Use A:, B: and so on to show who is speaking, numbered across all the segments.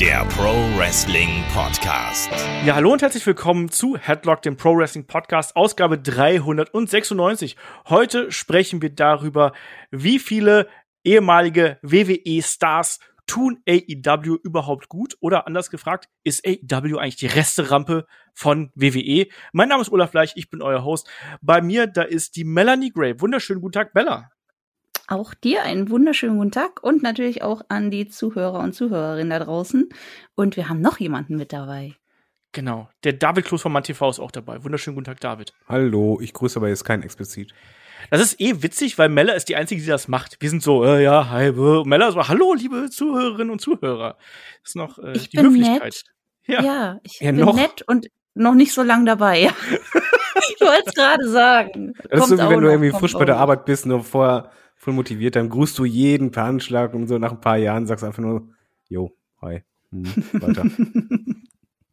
A: der Pro Wrestling Podcast.
B: Ja, hallo und herzlich willkommen zu Headlock, dem Pro Wrestling Podcast, Ausgabe 396. Heute sprechen wir darüber, wie viele ehemalige WWE-Stars tun AEW überhaupt gut? Oder anders gefragt, ist AEW eigentlich die Resterampe von WWE? Mein Name ist Olaf Bleich, ich bin euer Host. Bei mir, da ist die Melanie Gray. Wunderschönen guten Tag, Bella.
C: Auch dir einen wunderschönen guten Tag und natürlich auch an die Zuhörer und Zuhörerinnen da draußen. Und wir haben noch jemanden mit dabei.
B: Genau, der David Kloß von MannTV ist auch dabei. Wunderschönen guten Tag, David.
D: Hallo, ich grüße aber jetzt keinen explizit.
B: Das ist eh witzig, weil Mella ist die Einzige, die das macht. Wir sind so, äh, ja, hi, äh, Mella ist so, hallo, liebe Zuhörerinnen und Zuhörer. Das ist noch äh,
C: ich
B: die
C: bin
B: Höflichkeit.
C: Nett.
B: Ja.
C: Ja, ich
D: Ja,
C: bin
D: noch.
C: nett und noch nicht so lang dabei. ich wollte es gerade sagen.
D: Das ist so, wie
C: auch
D: wenn du irgendwie frisch
C: auch
D: bei der. Arbeit bist und vorher voll motiviert, dann grüßt du jeden per Handschlag und so nach ein paar Jahren sagst einfach nur, jo, hi, hm, weiter.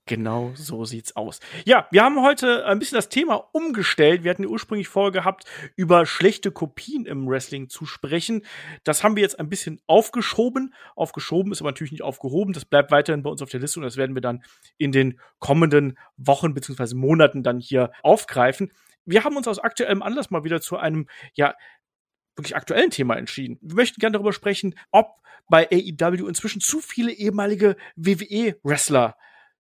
B: Genau so sieht's aus. Ja, wir haben heute ein bisschen das Thema umgestellt. Wir hatten ursprünglich vorgehabt, über schlechte Kopien im Wrestling zu sprechen. Das haben wir jetzt ein bisschen aufgeschoben. Aufgeschoben ist aber natürlich nicht aufgehoben. Das bleibt weiterhin bei uns auf der Liste und das werden wir dann in den kommenden Wochen beziehungsweise Monaten dann hier aufgreifen. Wir haben uns aus aktuellem Anlass mal wieder zu einem, ja, wirklich aktuellen Thema entschieden. Wir möchten gerne darüber sprechen, ob bei AEW inzwischen zu viele ehemalige WWE-Wrestler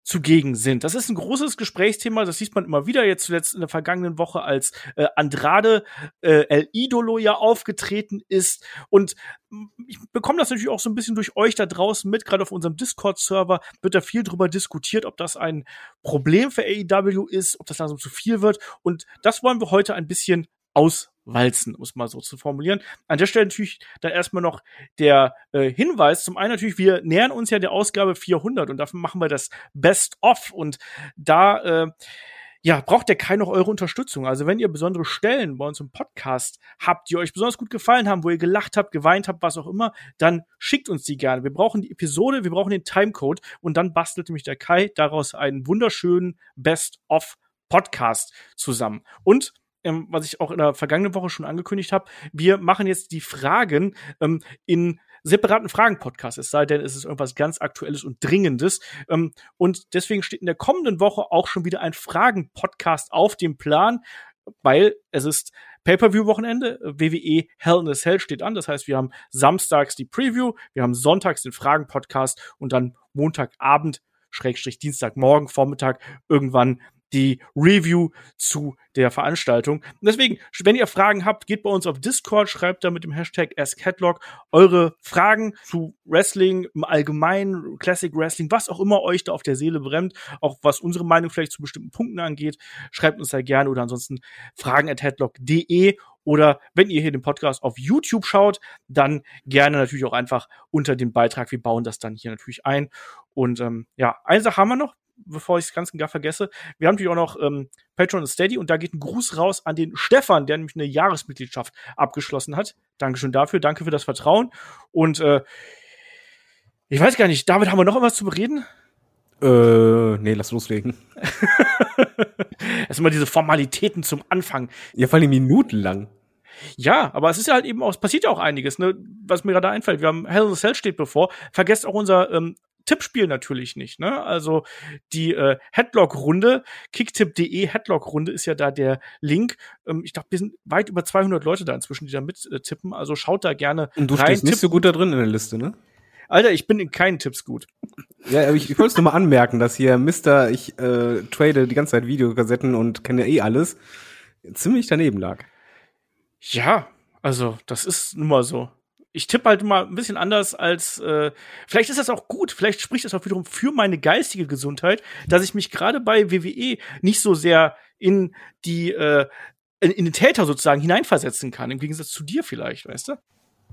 B: zugegen sind. Das ist ein großes Gesprächsthema, das sieht man immer wieder, jetzt zuletzt in der vergangenen Woche, als äh, Andrade äh, El Idolo ja aufgetreten ist. Und ich bekomme das natürlich auch so ein bisschen durch euch da draußen mit, gerade auf unserem Discord-Server wird da viel drüber diskutiert, ob das ein Problem für AEW ist, ob das langsam zu viel wird. Und das wollen wir heute ein bisschen auswalzen, um es mal so zu formulieren. An der Stelle natürlich dann erstmal noch der äh, Hinweis. Zum einen natürlich, wir nähern uns ja der Ausgabe 400 und dafür machen wir das Best of und da äh, ja, braucht ihr keine noch eure Unterstützung. Also wenn ihr besondere Stellen bei uns im Podcast habt, die euch besonders gut gefallen haben, wo ihr gelacht habt, geweint habt, was auch immer, dann schickt uns die gerne. Wir brauchen die Episode, wir brauchen den Timecode und dann bastelt nämlich der Kai daraus einen wunderschönen Best of Podcast zusammen. Und ähm, was ich auch in der vergangenen Woche schon angekündigt habe, wir machen jetzt die Fragen ähm, in separaten Fragen-Podcast, es sei denn, es ist irgendwas ganz Aktuelles und Dringendes. Ähm, und deswegen steht in der kommenden Woche auch schon wieder ein Fragen-Podcast auf dem Plan, weil es ist Pay-Per-View-Wochenende, WWE Hell in a Cell steht an. Das heißt, wir haben samstags die Preview, wir haben sonntags den Fragen-Podcast und dann Montagabend, Schrägstrich Dienstagmorgen, Vormittag irgendwann die Review zu der Veranstaltung. Und deswegen, wenn ihr Fragen habt, geht bei uns auf Discord, schreibt da mit dem Hashtag AskCatlog eure Fragen zu Wrestling im Allgemeinen, Classic Wrestling, was auch immer euch da auf der Seele brennt, auch was unsere Meinung vielleicht zu bestimmten Punkten angeht, schreibt uns da gerne oder ansonsten fragen at headlock.de oder wenn ihr hier den Podcast auf YouTube schaut, dann gerne natürlich auch einfach unter dem Beitrag. Wir bauen das dann hier natürlich ein. Und ähm, ja, eine Sache haben wir noch, bevor ich es ganz und gar vergesse. Wir haben natürlich auch noch ähm, Patreon und Steady und da geht ein Gruß raus an den Stefan, der nämlich eine Jahresmitgliedschaft abgeschlossen hat. Dankeschön dafür, danke für das Vertrauen. Und äh, ich weiß gar nicht, David, haben wir noch irgendwas zu bereden?
D: äh, nee, lass loslegen.
B: Immer diese Formalitäten zum Anfang.
D: Ja, vor allem minutenlang.
B: Ja, aber es ist ja halt eben auch, es passiert ja auch einiges, ne? Was mir gerade einfällt. Wir haben Hell in a Cell steht bevor. Vergesst auch unser ähm, Tippspiel natürlich nicht, ne? Also die äh, Headlock-Runde, kicktip.de Headlock-Runde ist ja da der Link. Ähm, ich glaube, wir sind weit über 200 Leute da inzwischen, die da mit äh, tippen. Also schaut da gerne
D: Und du
B: rein.
D: stehst nicht
B: Tipp-
D: so gut da drin in der Liste, ne?
B: Alter, ich bin in keinen Tipps gut.
D: Ja, aber ich, ich wollte es nur mal anmerken, dass hier Mister, ich äh, trade die ganze Zeit Videokassetten und kenne ja eh alles, ziemlich daneben lag.
B: Ja, also das ist nun mal so. Ich tippe halt mal ein bisschen anders als. Äh, vielleicht ist das auch gut. Vielleicht spricht das auch wiederum für meine geistige Gesundheit, dass ich mich gerade bei WWE nicht so sehr in die äh, in, in den Täter sozusagen hineinversetzen kann. Im Gegensatz zu dir vielleicht, weißt du?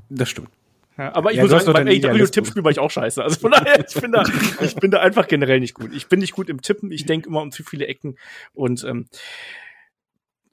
D: Das stimmt.
B: Ja, aber ich
D: Ja,
B: muss sagen,
D: Idealismus.
B: AEW-Tippspiel war ich auch scheiße. Also von daher, ich bin da, ich bin da einfach generell nicht gut. Ich bin nicht gut im Tippen. Ich denke immer um zu viele Ecken und ähm,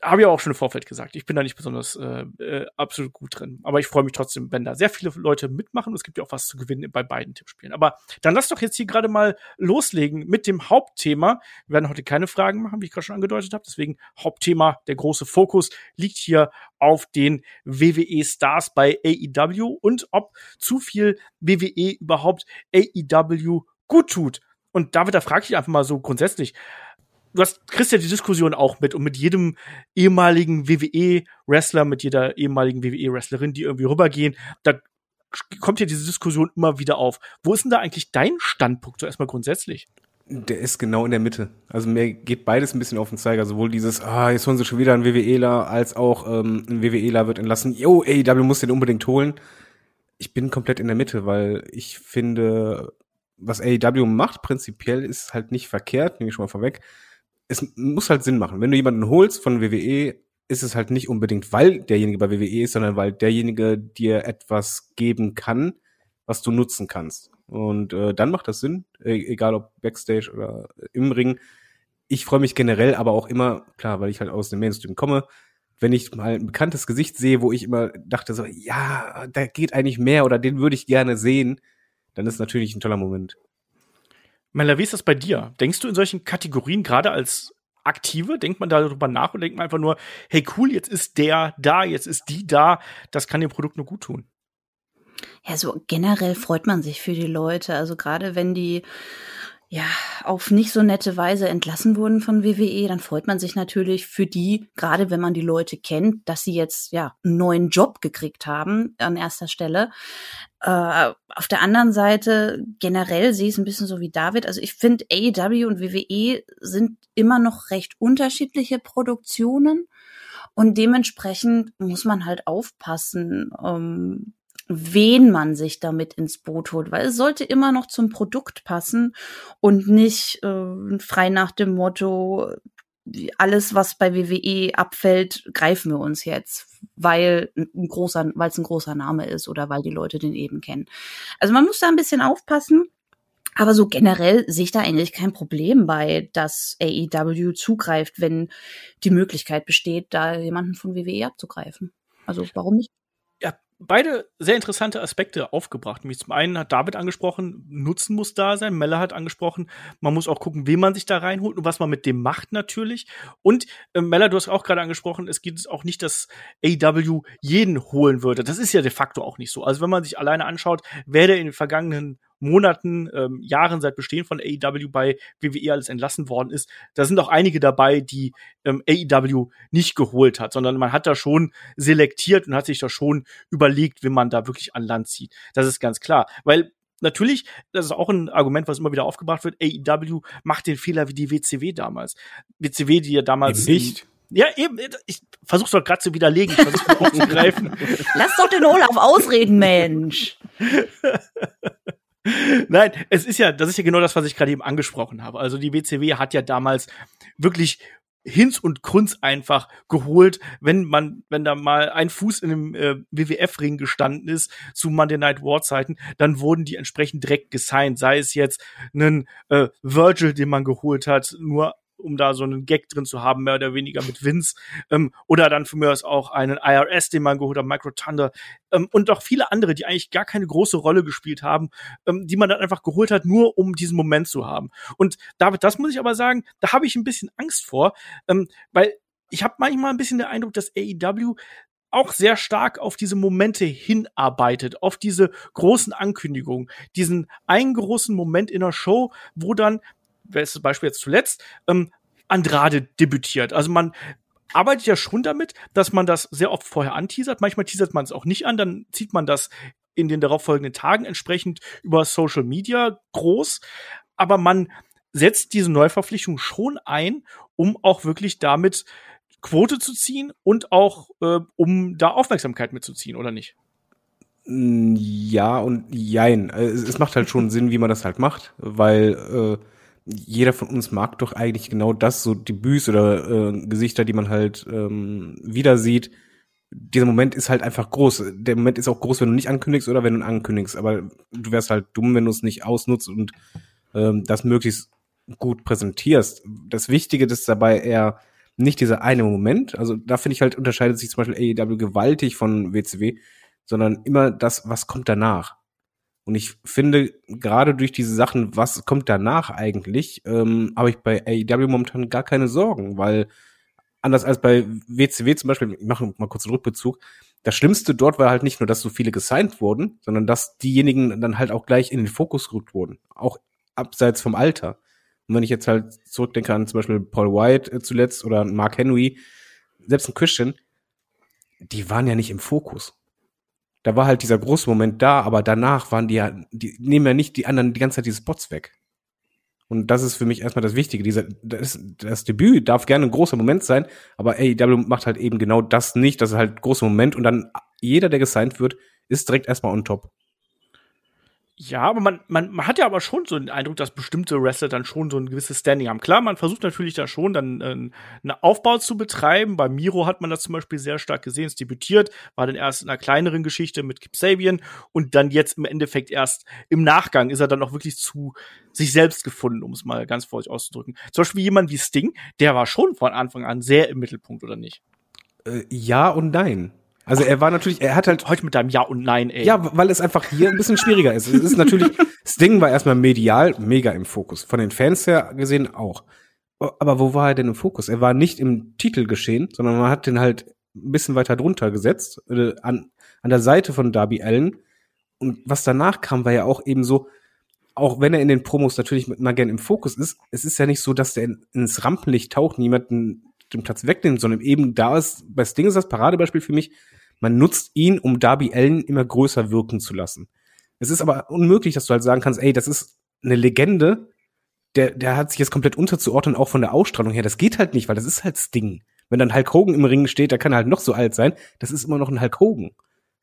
B: habe ja auch schon im Vorfeld gesagt, ich bin da nicht besonders äh, äh, absolut gut drin. Aber ich freue mich trotzdem, wenn da sehr viele Leute mitmachen. Es gibt ja auch was zu gewinnen bei beiden Tippspielen. Aber dann lass doch jetzt hier gerade mal loslegen mit dem Hauptthema. Wir werden heute keine Fragen machen, wie ich gerade schon angedeutet habe. Deswegen Hauptthema, der große Fokus liegt hier auf den WWE-Stars bei AEW und ob zu viel WWE überhaupt AEW gut tut. Und David, da frage ich einfach mal so grundsätzlich, du hast, kriegst ja die Diskussion auch mit und mit jedem ehemaligen WWE-Wrestler, mit jeder ehemaligen WWE-Wrestlerin, die irgendwie rübergehen, da kommt ja diese Diskussion immer wieder auf. Wo ist denn da eigentlich dein Standpunkt so erstmal grundsätzlich?
D: Der ist genau in der Mitte. Also mir geht beides ein bisschen auf den Zeiger. Sowohl dieses, ah, jetzt holen sie schon wieder einen WWEler, als auch ähm, ein WWEler wird entlassen. Yo, AEW muss den unbedingt holen. Ich bin komplett in der Mitte, weil ich finde, was AEW macht, prinzipiell ist halt nicht verkehrt, nehme ich schon mal vorweg. Es muss halt Sinn machen. Wenn du jemanden holst von WWE, ist es halt nicht unbedingt, weil derjenige bei WWE ist, sondern weil derjenige dir etwas geben kann, was du nutzen kannst. Und äh, dann macht das Sinn, e egal ob Backstage oder im Ring. Ich freue mich generell aber auch immer, klar, weil ich halt aus dem Mainstream komme, wenn ich mal ein bekanntes Gesicht sehe, wo ich immer dachte so, ja, da geht eigentlich mehr oder den würde ich gerne sehen, dann ist natürlich ein toller Moment.
B: Mella, wie ist das bei dir? Denkst du in solchen Kategorien, gerade als Aktive, denkt man darüber nach und denkt man einfach nur, hey cool, jetzt ist der da, jetzt ist die da, das kann dem Produkt nur gut tun.
C: Ja, so generell freut man sich für die Leute. Also gerade wenn die ja, auf nicht so nette Weise entlassen wurden von WWE, dann freut man sich natürlich für die, gerade wenn man die Leute kennt, dass sie jetzt ja einen neuen Job gekriegt haben an erster Stelle. Äh, auf der anderen Seite generell sehe ich es ein bisschen so wie David. Also ich finde AEW und WWE sind immer noch recht unterschiedliche Produktionen und dementsprechend muss man halt aufpassen. Ähm, wen man sich damit ins Boot holt, weil es sollte immer noch zum Produkt passen und nicht äh, frei nach dem Motto, alles, was bei WWE abfällt, greifen wir uns jetzt, weil ein großer, weil es ein großer Name ist oder weil die Leute den eben kennen. Also man muss da ein bisschen aufpassen. Aber so generell sehe ich da eigentlich kein Problem bei, dass AEW zugreift, wenn die Möglichkeit besteht, da jemanden von WWE abzugreifen. Also warum nicht?
B: Beide sehr interessante Aspekte aufgebracht. Nämlich zum einen hat David angesprochen, Nutzen muss da sein. Melle hat angesprochen, man muss auch gucken, wen man sich da reinholt und was man mit dem macht natürlich. Und äh, Mella, du hast auch gerade angesprochen, es geht auch nicht, dass AW jeden holen würde. Das ist ja de facto auch nicht so. Also wenn man sich alleine anschaut, wer der in den vergangenen Monaten, ähm, Jahren seit Bestehen von AEW bei WWE alles entlassen worden ist, da sind auch einige dabei, die ähm, AEW nicht geholt hat, sondern man hat da schon selektiert und hat sich da schon überlegt, wie man da wirklich an Land zieht. Das ist ganz klar, weil Natürlich, das ist auch ein Argument, was immer wieder aufgebracht wird. AEW macht den Fehler wie die WCW damals. WCW, die ja damals
D: Eben nicht.
B: Ja, eben, ich versuch's doch gerade zu widerlegen, ich versuch's aufzugreifen.
C: Lass doch den Olaf ausreden, Mensch.
B: Nein, es ist ja, das ist ja genau das, was ich gerade eben angesprochen habe. Also die WCW hat ja damals wirklich Hinz und Kunz einfach geholt, wenn man, wenn da mal ein Fuß in dem äh, WWF-Ring gestanden ist zu Monday Night War Zeiten, dann wurden die entsprechend direkt gesigned. Sei es jetzt einen äh, Virgil, den man geholt hat, nur um da so einen Gag drin zu haben, mehr oder weniger mit Vince. Ähm, oder dann für mich aus auch einen IRS, den man geholt hat, Micro Thunder. Ähm, und auch viele andere, die eigentlich gar keine große Rolle gespielt haben, ähm, die man dann einfach geholt hat, nur um diesen Moment zu haben. Und David, das muss ich aber sagen, da habe ich ein bisschen Angst vor, ähm, weil ich habe manchmal ein bisschen den Eindruck, dass AEW auch sehr stark auf diese Momente hinarbeitet, auf diese großen Ankündigungen, diesen einen großen Moment in der Show, wo dann bestes Beispiel jetzt zuletzt, ähm, Andrade debütiert. Also man arbeitet ja schon damit, dass man das sehr oft vorher anteasert. Manchmal teasert man es auch nicht an, dann zieht man das in den darauffolgenden Tagen entsprechend über Social Media groß. Aber man setzt diese Neuverpflichtung schon ein, um auch wirklich damit Quote zu ziehen und auch äh, um da Aufmerksamkeit mitzuziehen, oder nicht?
D: Ja und jein. Es macht halt schon Sinn, wie man das halt macht, weil äh, jeder von uns mag doch eigentlich genau das, so Debüts oder äh, Gesichter, die man halt ähm, wieder sieht. Dieser Moment ist halt einfach groß. Der Moment ist auch groß, wenn du nicht ankündigst oder wenn du ankündigst. Aber du wärst halt dumm, wenn du es nicht ausnutzt und ähm, das möglichst gut präsentierst. Das Wichtige ist dabei eher nicht dieser eine Moment. Also da finde ich halt unterscheidet sich zum Beispiel AEW gewaltig von WCW, sondern immer das, was kommt danach. Und ich finde, gerade durch diese Sachen, was kommt danach eigentlich, ähm, habe ich bei AEW momentan gar keine Sorgen, weil anders als bei WCW zum Beispiel, ich mache mal kurz einen Rückbezug, das Schlimmste dort war halt nicht nur, dass so viele gesigned wurden, sondern dass diejenigen dann halt auch gleich in den Fokus gerückt wurden. Auch abseits vom Alter. Und wenn ich jetzt halt zurückdenke an zum Beispiel Paul White äh, zuletzt oder Mark Henry, selbst ein Christian, die waren ja nicht im Fokus. Da war halt dieser große Moment da, aber danach waren die ja, die nehmen ja nicht die anderen die ganze Zeit diese Spots weg. Und das ist für mich erstmal das Wichtige. Dieser, das, das Debüt darf gerne ein großer Moment sein, aber AEW macht halt eben genau das nicht. Das ist halt ein großer Moment und dann jeder, der gesigned wird, ist direkt erstmal on top.
B: Ja, aber man, man, man hat ja aber schon so den Eindruck, dass bestimmte Wrestler dann schon so ein gewisses Standing haben. Klar, man versucht natürlich da schon dann äh, einen Aufbau zu betreiben. Bei Miro hat man das zum Beispiel sehr stark gesehen. Es debütiert, war dann erst in einer kleineren Geschichte mit Kip Sabian und dann jetzt im Endeffekt erst im Nachgang ist er dann auch wirklich zu sich selbst gefunden, um es mal ganz vorsichtig auszudrücken. Zum Beispiel jemand wie Sting, der war schon von Anfang an sehr im Mittelpunkt, oder nicht?
D: Äh, ja und nein. Also er war natürlich, er hat halt
B: heute mit deinem Ja und Nein, ey.
D: Ja, weil es einfach hier ein bisschen schwieriger ist. Es ist natürlich, Sting war erstmal medial mega im Fokus. Von den Fans her gesehen auch. Aber wo war er denn im Fokus? Er war nicht im Titel geschehen, sondern man hat den halt ein bisschen weiter drunter gesetzt, äh, an, an der Seite von Darby Allen. Und was danach kam, war ja auch eben so, auch wenn er in den Promos natürlich mal gern im Fokus ist, es ist ja nicht so, dass der in, ins Rampenlicht taucht, niemanden den Platz wegnimmt, sondern eben da ist, bei Sting ist das Paradebeispiel für mich, man nutzt ihn, um Darby Allen immer größer wirken zu lassen. Es ist aber unmöglich, dass du halt sagen kannst, ey, das ist eine Legende, der, der hat sich jetzt komplett unterzuordnen, auch von der Ausstrahlung her. Das geht halt nicht, weil das ist halt Sting. Wenn dann Hulk Hogan im Ring steht, da kann er halt noch so alt sein, das ist immer noch ein Hulk Hogan.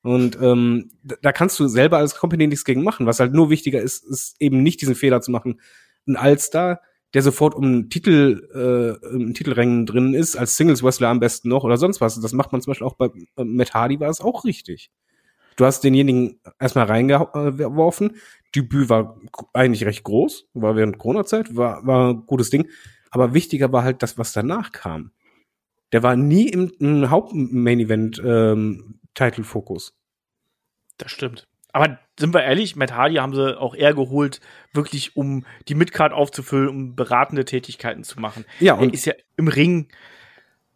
D: Und ähm, da kannst du selber als Company nichts gegen machen. Was halt nur wichtiger ist, ist eben nicht diesen Fehler zu machen. Ein Allstar, der sofort um Titel, äh, im Titelrängen drin ist, als Singles-Wrestler am besten noch oder sonst was. Das macht man zum Beispiel auch bei äh, Matt Hardy war es auch richtig. Du hast denjenigen erstmal reingeworfen. Debüt war eigentlich recht groß, war während Corona-Zeit, war, war ein gutes Ding. Aber wichtiger war halt das, was danach kam. Der war nie im, im Haupt-Main-Event-Title-Fokus. Ähm,
B: das stimmt. Aber sind wir ehrlich, Matt Hardy haben sie auch eher geholt, wirklich um die Midcard aufzufüllen, um beratende Tätigkeiten zu machen. Ja, und er ist ja im Ring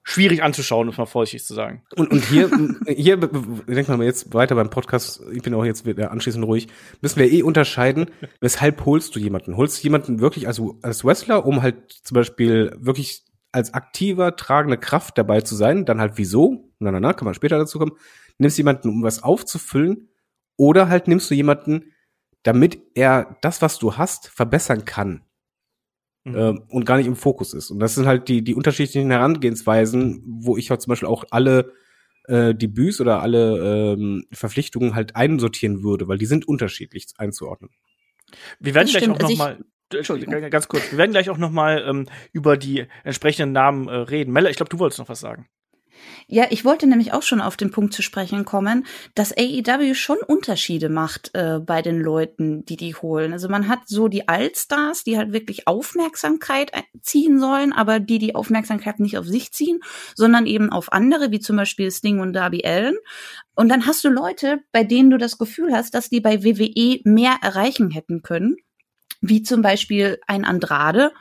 B: schwierig anzuschauen, muss man vorsichtig zu sagen.
D: Und, und hier, hier denkt man jetzt weiter beim Podcast, ich bin auch jetzt wieder anschließend ruhig, müssen wir eh unterscheiden, weshalb holst du jemanden? Holst du jemanden wirklich als, als Wrestler, um halt zum Beispiel wirklich als aktiver, tragende Kraft dabei zu sein, dann halt wieso? Na, na, na, kann man später dazu kommen. Nimmst jemanden, um was aufzufüllen, oder halt nimmst du jemanden, damit er das, was du hast, verbessern kann. Mhm. Ähm, und gar nicht im Fokus ist. Und das sind halt die, die unterschiedlichen Herangehensweisen, wo ich halt zum Beispiel auch alle äh, Debüts oder alle ähm, Verpflichtungen halt einsortieren würde, weil die sind unterschiedlich einzuordnen.
B: Wir werden gleich auch noch also mal Entschuldigung, ganz kurz. Wir werden gleich auch noch mal ähm, über die entsprechenden Namen äh, reden. Mella, ich glaube, du wolltest noch was sagen.
C: Ja, ich wollte nämlich auch schon auf den Punkt zu sprechen kommen, dass AEW schon Unterschiede macht äh, bei den Leuten, die die holen. Also man hat so die Allstars, die halt wirklich Aufmerksamkeit ziehen sollen, aber die die Aufmerksamkeit nicht auf sich ziehen, sondern eben auf andere, wie zum Beispiel Sting und Darby Allen. Und dann hast du Leute, bei denen du das Gefühl hast, dass die bei WWE mehr erreichen hätten können, wie zum Beispiel ein Andrade.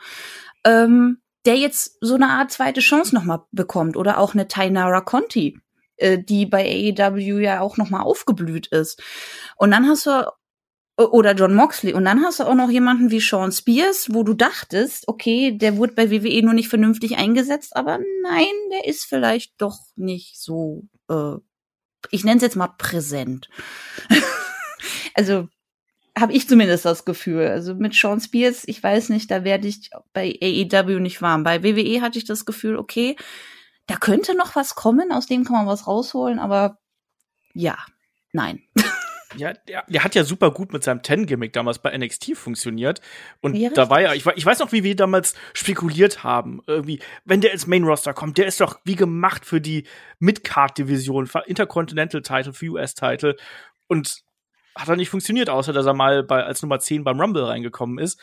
C: Ähm, der jetzt so eine Art zweite Chance nochmal bekommt oder auch eine Tainara Conti, äh, die bei AEW ja auch nochmal aufgeblüht ist. Und dann hast du oder John Moxley. Und dann hast du auch noch jemanden wie Sean Spears, wo du dachtest, okay, der wurde bei WWE nur nicht vernünftig eingesetzt, aber nein, der ist vielleicht doch nicht so, äh, ich nenne es jetzt mal präsent. also habe ich zumindest das Gefühl. Also mit Sean Spears, ich weiß nicht, da werde ich bei AEW nicht warm. Bei WWE hatte ich das Gefühl, okay, da könnte noch was kommen, aus dem kann man was rausholen, aber ja, nein.
B: Ja, der, der hat ja super gut mit seinem Ten-Gimmick damals bei NXT funktioniert. Und ja, da war ja, ich, ich weiß noch, wie wir damals spekuliert haben. Irgendwie, wenn der ins Main-Roster kommt, der ist doch wie gemacht für die Mid-Card-Division, Intercontinental-Title, für US-Title. Und hat er nicht funktioniert, außer dass er mal bei, als Nummer 10 beim Rumble reingekommen ist.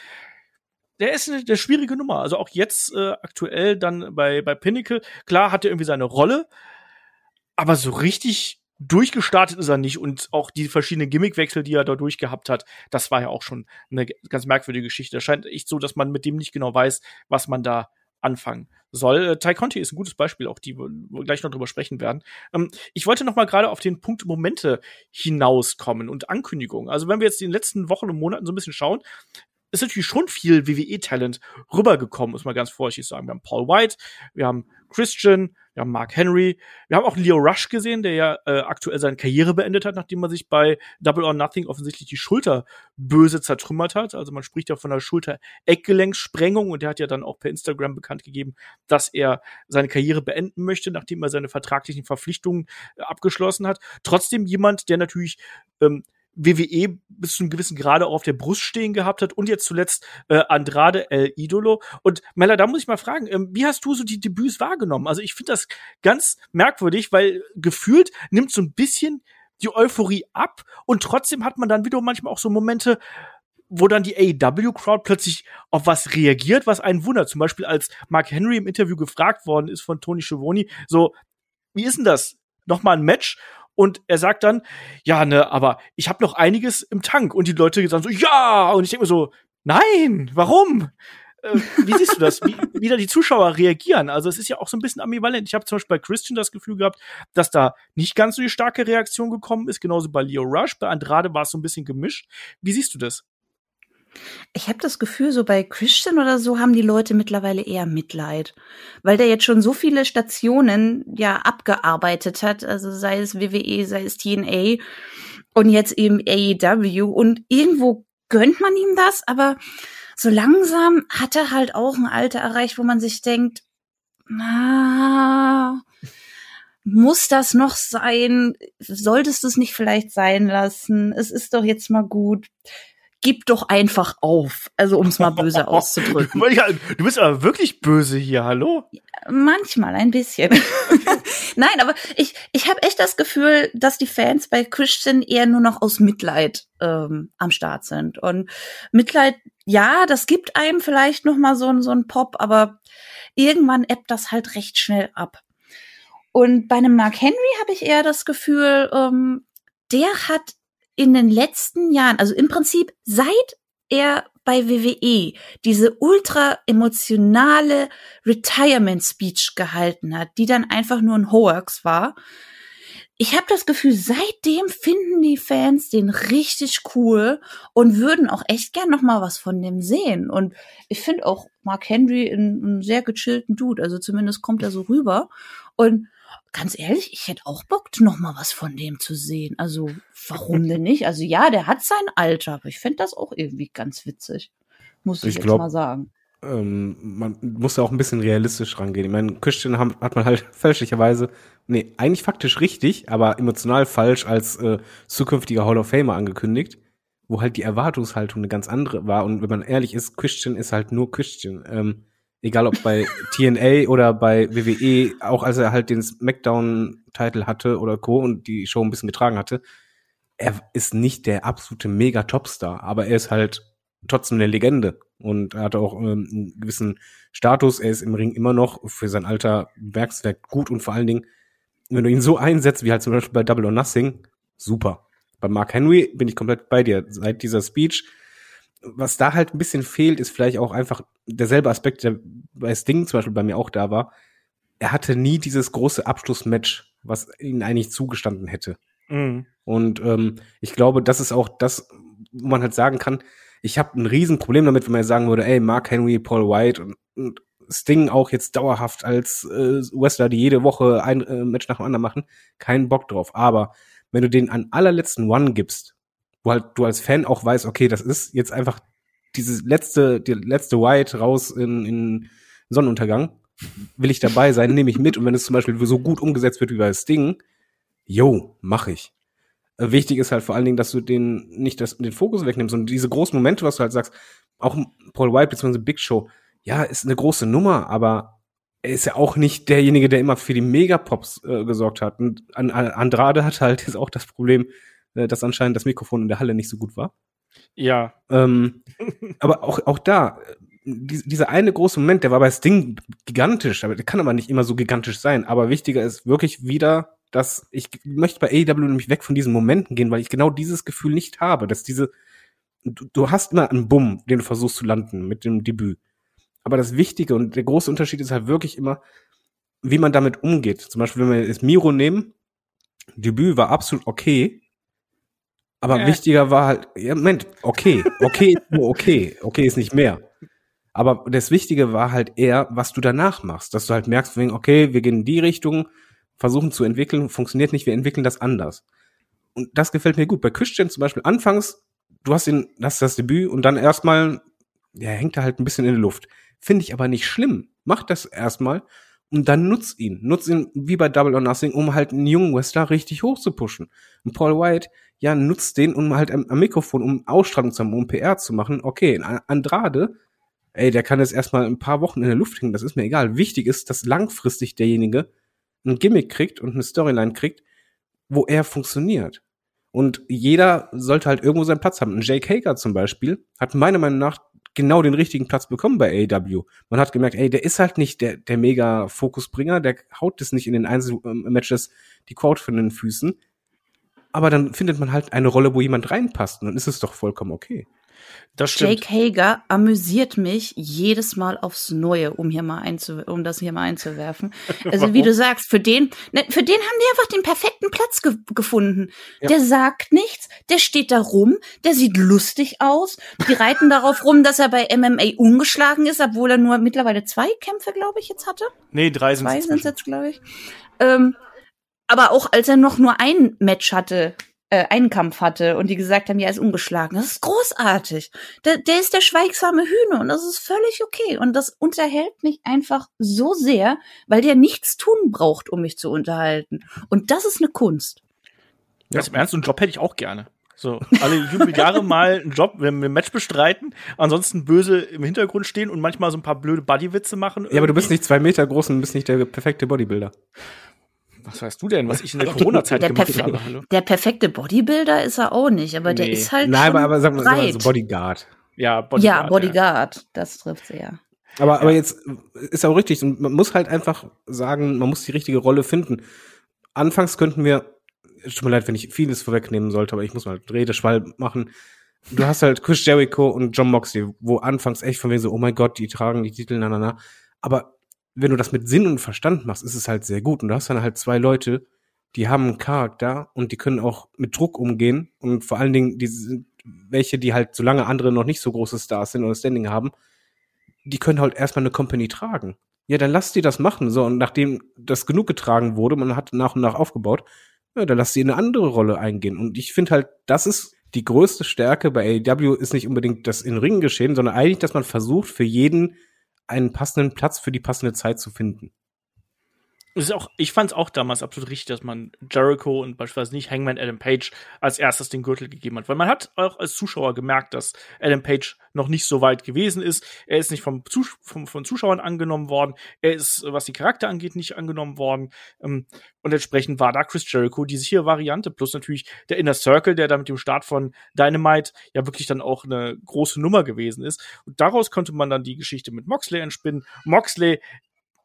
B: Der ist eine, eine schwierige Nummer. Also auch jetzt äh, aktuell dann bei, bei Pinnacle. Klar hat er irgendwie seine Rolle, aber so richtig durchgestartet ist er nicht und auch die verschiedenen Gimmickwechsel, die er da durchgehabt hat, das war ja auch schon eine ganz merkwürdige Geschichte. Es scheint echt so, dass man mit dem nicht genau weiß, was man da anfangen soll. Äh, Ty Conti ist ein gutes Beispiel, auch die, wir gleich noch drüber sprechen werden. Ähm, ich wollte noch mal gerade auf den Punkt Momente hinauskommen und Ankündigungen. Also wenn wir jetzt in den letzten Wochen und Monaten so ein bisschen schauen, ist natürlich schon viel WWE-Talent rübergekommen, muss man ganz vorsichtig sagen. Wir haben Paul White, wir haben Christian, wir haben Mark Henry, wir haben auch Leo Rush gesehen, der ja äh, aktuell seine Karriere beendet hat, nachdem er sich bei Double or Nothing offensichtlich die Schulter böse zertrümmert hat. Also man spricht ja von einer Schulter-Eckgelenksprengung und der hat ja dann auch per Instagram bekannt gegeben, dass er seine Karriere beenden möchte, nachdem er seine vertraglichen Verpflichtungen äh, abgeschlossen hat. Trotzdem jemand, der natürlich ähm, WWE bis zu einem gewissen Grade auch auf der Brust stehen gehabt hat und jetzt zuletzt äh, Andrade El Idolo. Und Mella, da muss ich mal fragen, ähm, wie hast du so die Debüts wahrgenommen? Also ich finde das ganz merkwürdig, weil gefühlt nimmt so ein bisschen die Euphorie ab und trotzdem hat man dann wieder manchmal auch so Momente, wo dann die AEW-Crowd plötzlich auf was reagiert, was einen wundert. Zum Beispiel als Mark Henry im Interview gefragt worden ist von Tony Schiavone, so, wie ist denn das? Nochmal ein Match? Und er sagt dann, ja, ne, aber ich habe noch einiges im Tank. Und die Leute sagen so, ja. Und ich denke mir so, nein, warum? Äh, wie siehst du das? Wie, wie da die Zuschauer reagieren? Also es ist ja auch so ein bisschen ambivalent. Ich habe zum Beispiel bei Christian das Gefühl gehabt, dass da nicht ganz so die starke Reaktion gekommen ist. Genauso bei Leo Rush. Bei Andrade war es so ein bisschen gemischt. Wie siehst du das?
C: Ich habe das Gefühl, so bei Christian oder so haben die Leute mittlerweile eher Mitleid, weil der jetzt schon so viele Stationen ja abgearbeitet hat, also sei es WWE, sei es TNA und jetzt eben AEW und irgendwo gönnt man ihm das, aber so langsam hat er halt auch ein Alter erreicht, wo man sich denkt, na, muss das noch sein? Solltest du es nicht vielleicht sein lassen? Es ist doch jetzt mal gut gib doch einfach auf. Also um es mal böse auszudrücken.
B: du bist aber wirklich böse hier, hallo?
C: Manchmal ein bisschen. Nein, aber ich, ich habe echt das Gefühl, dass die Fans bei Christian eher nur noch aus Mitleid ähm, am Start sind. Und Mitleid, ja, das gibt einem vielleicht noch mal so, so einen Pop, aber irgendwann ebbt das halt recht schnell ab. Und bei einem Mark Henry habe ich eher das Gefühl, ähm, der hat in den letzten Jahren, also im Prinzip seit er bei WWE diese ultra emotionale Retirement Speech gehalten hat, die dann einfach nur ein Hoax war. Ich habe das Gefühl, seitdem finden die Fans den richtig cool und würden auch echt gern noch mal was von dem sehen. Und ich finde auch Mark Henry einen sehr gechillten Dude, also zumindest kommt er so rüber. Und ganz ehrlich, ich hätte auch Bock, noch mal was von dem zu sehen. Also, warum denn nicht? Also ja, der hat sein Alter, aber ich finde das auch irgendwie ganz witzig. Muss ich, ich jetzt glaub, mal sagen.
D: Ähm, man muss da auch ein bisschen realistisch rangehen. Ich meine, Christian hat, hat man halt fälschlicherweise, nee, eigentlich faktisch richtig, aber emotional falsch als äh, zukünftiger Hall of Famer angekündigt, wo halt die Erwartungshaltung eine ganz andere war. Und wenn man ehrlich ist, Christian ist halt nur Christian. Ähm, egal ob bei TNA oder bei WWE, auch als er halt den SmackDown-Titel hatte oder Co. und die Show ein bisschen getragen hatte, er ist nicht der absolute Mega-Topstar, aber er ist halt trotzdem eine Legende und er hat auch ähm, einen gewissen Status. Er ist im Ring immer noch für sein alter Werkswerk gut und vor allen Dingen, wenn du ihn so einsetzt, wie halt zum Beispiel bei Double or Nothing, super. Bei Mark Henry bin ich komplett bei dir. Seit dieser Speech was da halt ein bisschen fehlt, ist vielleicht auch einfach derselbe Aspekt, der bei Sting zum Beispiel bei mir auch da war. Er hatte nie dieses große Abschlussmatch, was ihm eigentlich zugestanden hätte. Mhm. Und ähm, ich glaube, das ist auch das, wo man halt sagen kann, ich habe ein Riesenproblem damit, wenn man sagen würde, ey, Mark Henry, Paul White und, und Sting auch jetzt dauerhaft als äh, Wrestler, die jede Woche ein äh, Match nach dem anderen machen, keinen Bock drauf. Aber wenn du den an allerletzten One gibst, wo halt du als Fan auch weißt, okay, das ist jetzt einfach dieses letzte, die letzte White raus in, in Sonnenuntergang. Will ich dabei sein, nehme ich mit. Und wenn es zum Beispiel so gut umgesetzt wird wie bei Sting, yo, mach ich. Äh, wichtig ist halt vor allen Dingen, dass du den nicht das, den Fokus wegnimmst und diese großen Momente, was du halt sagst, auch Paul White bzw. Big Show, ja, ist eine große Nummer, aber er ist ja auch nicht derjenige, der immer für die Megapops äh, gesorgt hat. Und Andrade hat halt jetzt auch das Problem, äh, dass anscheinend das Mikrofon in der Halle nicht so gut war.
B: Ja.
D: Ähm, aber auch, auch da, die, dieser eine große Moment, der war bei Sting gigantisch, aber der kann aber nicht immer so gigantisch sein. Aber wichtiger ist wirklich wieder, dass ich möchte bei AEW nämlich weg von diesen Momenten gehen, weil ich genau dieses Gefühl nicht habe, dass diese, du, du hast immer einen Bumm, den du versuchst zu landen mit dem Debüt. Aber das Wichtige und der große Unterschied ist halt wirklich immer, wie man damit umgeht. Zum Beispiel, wenn wir jetzt Miro nehmen, Debüt war absolut okay, Aber
B: Äh.
D: wichtiger war halt, ja, Moment, okay, okay, ist nur okay, okay ist nicht mehr. Aber das Wichtige war halt eher, was du danach machst, dass du halt merkst, okay, wir gehen in die Richtung, versuchen zu entwickeln, funktioniert nicht, wir entwickeln das anders. Und das gefällt mir gut. Bei Christian zum Beispiel anfangs, du hast ihn, hast das Debüt und dann erstmal, ja, hängt er halt ein bisschen in der Luft. Finde ich aber nicht schlimm. Mach das erstmal und dann nutz ihn. Nutz ihn wie bei Double or Nothing, um halt einen jungen Wrestler richtig hoch zu pushen. Und Paul White, ja, nutzt den, um halt am, am Mikrofon, um Ausstrahlung zu haben, um PR zu machen. Okay, Andrade, ey, der kann jetzt erstmal ein paar Wochen in der Luft hängen, das ist mir egal. Wichtig ist, dass langfristig derjenige ein Gimmick kriegt und eine Storyline kriegt, wo er funktioniert. Und jeder sollte halt irgendwo seinen Platz haben. Ein Jake Hager zum Beispiel hat meiner Meinung nach genau den richtigen Platz bekommen bei AEW. Man hat gemerkt, ey, der ist halt nicht der, der mega Fokusbringer, der haut das nicht in den Einzelmatches die Quote von den Füßen. Aber dann findet man halt eine Rolle, wo jemand reinpasst und dann ist es doch vollkommen okay.
B: Das stimmt.
C: Jake Hager amüsiert mich jedes Mal aufs Neue, um hier mal einzu um das hier mal einzuwerfen. Also wie du sagst, für den, ne, für den haben die einfach den perfekten Platz ge gefunden.
D: Ja.
C: Der sagt nichts, der steht da rum, der sieht lustig aus. Die reiten darauf rum, dass er bei MMA ungeschlagen ist, obwohl er nur mittlerweile zwei Kämpfe, glaube ich, jetzt hatte.
B: Nee, drei sind
C: Zwei
B: es
C: sind jetzt, glaube ich. Ähm, aber auch als er noch nur ein Match hatte, äh, einen Kampf hatte und die gesagt haben, ja, er ist ungeschlagen. Das ist großartig. Der, der ist der schweigsame Hühner und das ist völlig okay. Und das unterhält mich einfach so sehr, weil der nichts tun braucht, um mich zu unterhalten. Und das ist eine Kunst.
B: Ganz im Ernst, einen Job hätte ich auch gerne. So, alle Jubeljahre mal einen Job, wenn wir ein Match bestreiten, ansonsten böse im Hintergrund stehen und manchmal so ein paar blöde Buddy-Witze machen.
D: Ja, aber du bist
B: irgendwie.
D: nicht zwei Meter groß und bist nicht der perfekte Bodybuilder.
B: Was weißt du denn, was ich in der
C: Der-
B: Corona-Zeit
C: der
B: gemacht
C: perfe-
B: habe? Hallo?
C: Der perfekte Bodybuilder ist er auch nicht, aber der
B: Nee.
C: ist halt
D: Nein,
C: schon
D: aber, aber sagen wir
C: breit.
D: so Bodyguard.
B: Ja, Bodyguard.
C: ja, Bodyguard, das trifft sie ja.
D: Aber, aber jetzt ist auch richtig. Und man muss halt einfach sagen, man muss die richtige Rolle finden. Anfangs könnten wir, es tut mir leid, wenn ich vieles vorwegnehmen sollte, aber ich muss mal Redeschwall machen. Du hast halt Chris Jericho und John Moxley, wo anfangs echt von wegen so, oh mein Gott, die tragen die Titel, na, na, na. Aber wenn du das mit Sinn und Verstand machst, ist es halt sehr gut. Und du hast dann halt zwei Leute, die haben einen Charakter und die können auch mit Druck umgehen. Und vor allen Dingen, die sind welche, die halt, solange andere noch nicht so große Stars sind oder Standing haben, die können halt erstmal eine Company tragen. Ja, dann lass die das machen. So, und nachdem das genug getragen wurde, man hat nach und nach aufgebaut, ja, dann lass sie in eine andere Rolle eingehen. Und ich finde halt, das ist die größte Stärke bei AEW ist nicht unbedingt das in Ringen geschehen, sondern eigentlich, dass man versucht, für jeden einen passenden Platz für die passende Zeit zu finden.
B: Es ist auch, ich fand es auch damals absolut richtig, dass man Jericho und beispielsweise nicht Hangman Adam Page als erstes den Gürtel gegeben hat. Weil man hat auch als Zuschauer gemerkt, dass Adam Page noch nicht so weit gewesen ist. Er ist nicht vom, Zus vom von Zuschauern angenommen worden. Er ist, was die Charakter angeht, nicht angenommen worden. Ähm, und entsprechend war da Chris Jericho die sichere Variante. Plus natürlich der Inner Circle, der da mit dem Start von Dynamite ja wirklich dann auch eine große Nummer gewesen ist. Und daraus konnte man dann die Geschichte mit Moxley entspinnen. Moxley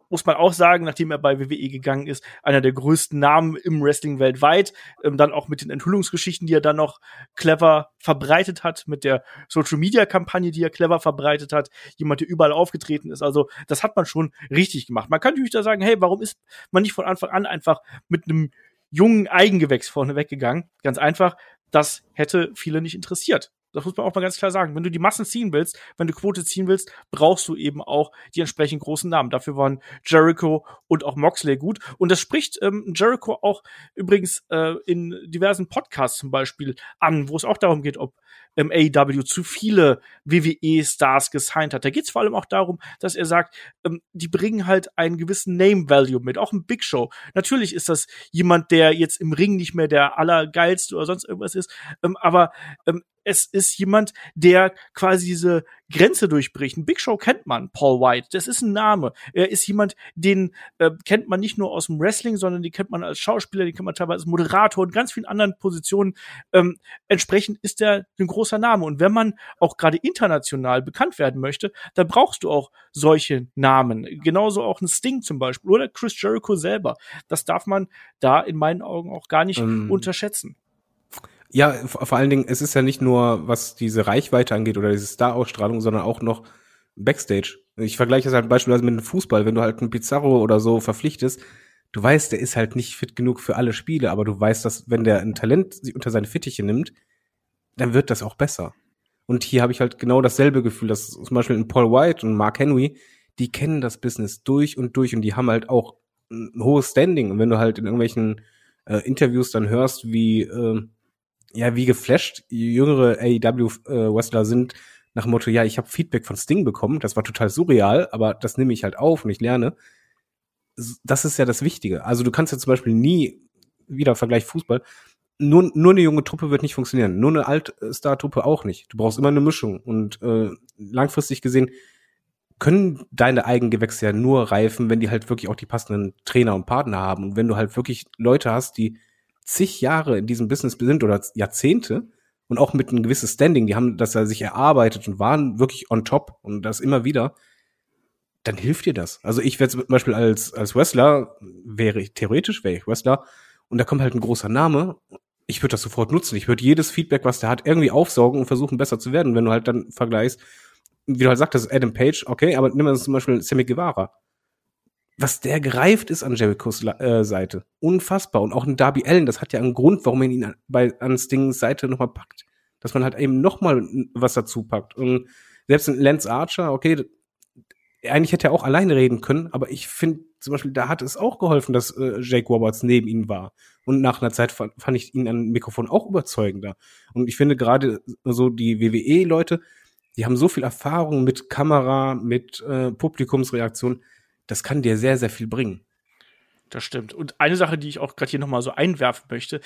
B: muss man auch sagen, nachdem er bei WWE gegangen ist, einer der größten Namen im Wrestling weltweit. Ähm, dann auch mit den Enthüllungsgeschichten, die er dann noch clever verbreitet hat, mit der Social Media Kampagne, die er clever verbreitet hat. Jemand, der überall aufgetreten ist. Also, das hat man schon richtig gemacht. Man kann natürlich da sagen, hey, warum ist man nicht von Anfang an einfach mit einem jungen Eigengewächs vorne weggegangen? Ganz einfach, das hätte viele nicht interessiert. Das muss man auch mal ganz klar sagen. Wenn du die Massen ziehen willst, wenn du Quote ziehen willst, brauchst du eben auch die entsprechend großen Namen. Dafür waren Jericho und auch Moxley gut. Und das spricht ähm, Jericho auch übrigens äh, in diversen Podcasts zum Beispiel an, wo es auch darum geht, ob ähm, AEW zu viele WWE-Stars gesigned hat. Da geht es vor allem auch darum, dass er sagt, ähm, die bringen halt einen gewissen Name-Value mit, auch ein Big Show. Natürlich ist das jemand, der jetzt im Ring nicht mehr der allergeilste oder sonst irgendwas ist, ähm, aber ähm, es ist jemand, der quasi diese Grenze durchbricht. Ein Big Show kennt man, Paul White. Das ist ein Name. Er ist jemand, den äh, kennt man nicht nur aus dem Wrestling, sondern den kennt man als Schauspieler, den kennt man teilweise als Moderator und ganz vielen anderen Positionen. Ähm, entsprechend ist er ein großer Name. Und wenn man auch gerade international bekannt werden möchte, dann brauchst du auch solche Namen. Genauso auch ein Sting zum Beispiel oder Chris Jericho selber. Das darf man da in meinen Augen auch gar nicht
D: Ähm,
B: unterschätzen.
D: Ja, vor allen Dingen, es ist ja nicht nur, was diese Reichweite angeht oder diese Star-Ausstrahlung, sondern auch noch Backstage. Ich vergleiche das halt beispielsweise mit dem Fußball. Wenn du halt einen Pizarro oder so verpflichtest, du weißt, der ist halt nicht fit genug für alle Spiele, aber du weißt, dass wenn der ein Talent unter seine Fittiche nimmt, dann wird das auch besser. Und hier habe ich halt genau dasselbe Gefühl, dass zum Beispiel ein Paul White und Mark Henry, die kennen das Business durch und durch und die haben halt auch ein hohes Standing. Und wenn du halt in irgendwelchen äh, Interviews dann hörst, wie äh, ja wie geflasht jüngere AEW-Wrestler äh, sind, nach dem Motto, ja, ich habe Feedback von Sting bekommen, das war total surreal, aber das nehme ich halt auf und ich lerne. Das ist ja das Wichtige. Also du kannst ja zum Beispiel nie, wieder Vergleich Fußball, nur, nur eine junge Truppe wird nicht funktionieren, nur eine Altstar-Truppe auch nicht. Du brauchst immer eine Mischung und äh, langfristig gesehen können deine Eigengewächse ja nur reifen, wenn die halt wirklich auch die passenden Trainer und Partner haben. Und wenn du halt wirklich Leute hast, die zig Jahre in diesem Business sind oder Jahrzehnte und auch mit einem gewissen Standing, die haben das ja sich erarbeitet und waren wirklich on top und das immer wieder, dann hilft dir das. Also ich wäre zum Beispiel als, als Wrestler, wäre ich, theoretisch wäre ich Wrestler und da kommt halt ein großer Name ich würde das sofort nutzen. Ich würde jedes Feedback, was der hat, irgendwie aufsaugen und versuchen, besser zu werden. Wenn du halt dann vergleichst, wie du halt sagtest, Adam Page, okay, aber nimm mal zum Beispiel Sammy Guevara. Was der gereift ist an Jerichos äh, Seite. Unfassbar. Und auch ein Darby Allen, das hat ja einen Grund, warum man ihn an, bei, an Stings Seite nochmal packt. Dass man halt eben nochmal was dazu packt. Und selbst ein Lance Archer, okay, eigentlich hätte er auch alleine reden können, aber ich finde zum Beispiel, da hat es auch geholfen, dass äh, Jake Roberts neben ihm war. Und nach einer Zeit fand, ich ihn an Mikrofon auch überzeugender. Und ich finde gerade so die WWE-Leute, die haben so viel Erfahrung mit Kamera, mit äh, Publikumsreaktion, das kann dir sehr, sehr viel bringen.
B: Das stimmt. Und eine Sache, die ich auch gerade hier nochmal so einwerfen möchte,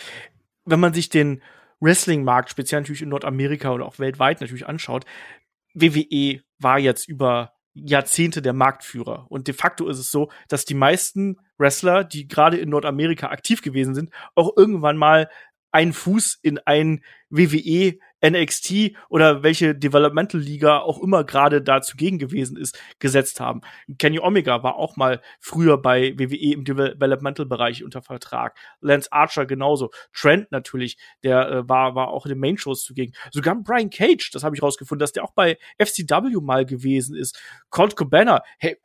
B: wenn man sich den Wrestling-Markt, speziell natürlich in Nordamerika oder auch weltweit natürlich anschaut, WWE war jetzt über Jahrzehnte der Marktführer. Und de facto ist es so, dass die meisten Wrestler, die gerade in Nordamerika aktiv gewesen sind, auch irgendwann mal einen Fuß in ein WWE NXT oder welche Developmental Liga auch immer gerade da zugegen gewesen ist, gesetzt haben. Kenny Omega war auch mal früher bei WWE im Developmental Bereich unter Vertrag. Lance Archer genauso. Trent natürlich, der äh, war, war auch in den Main Shows zugegen. Sogar Brian Cage, das habe ich rausgefunden, dass der auch bei FCW mal gewesen ist. Colt Cabana, hey,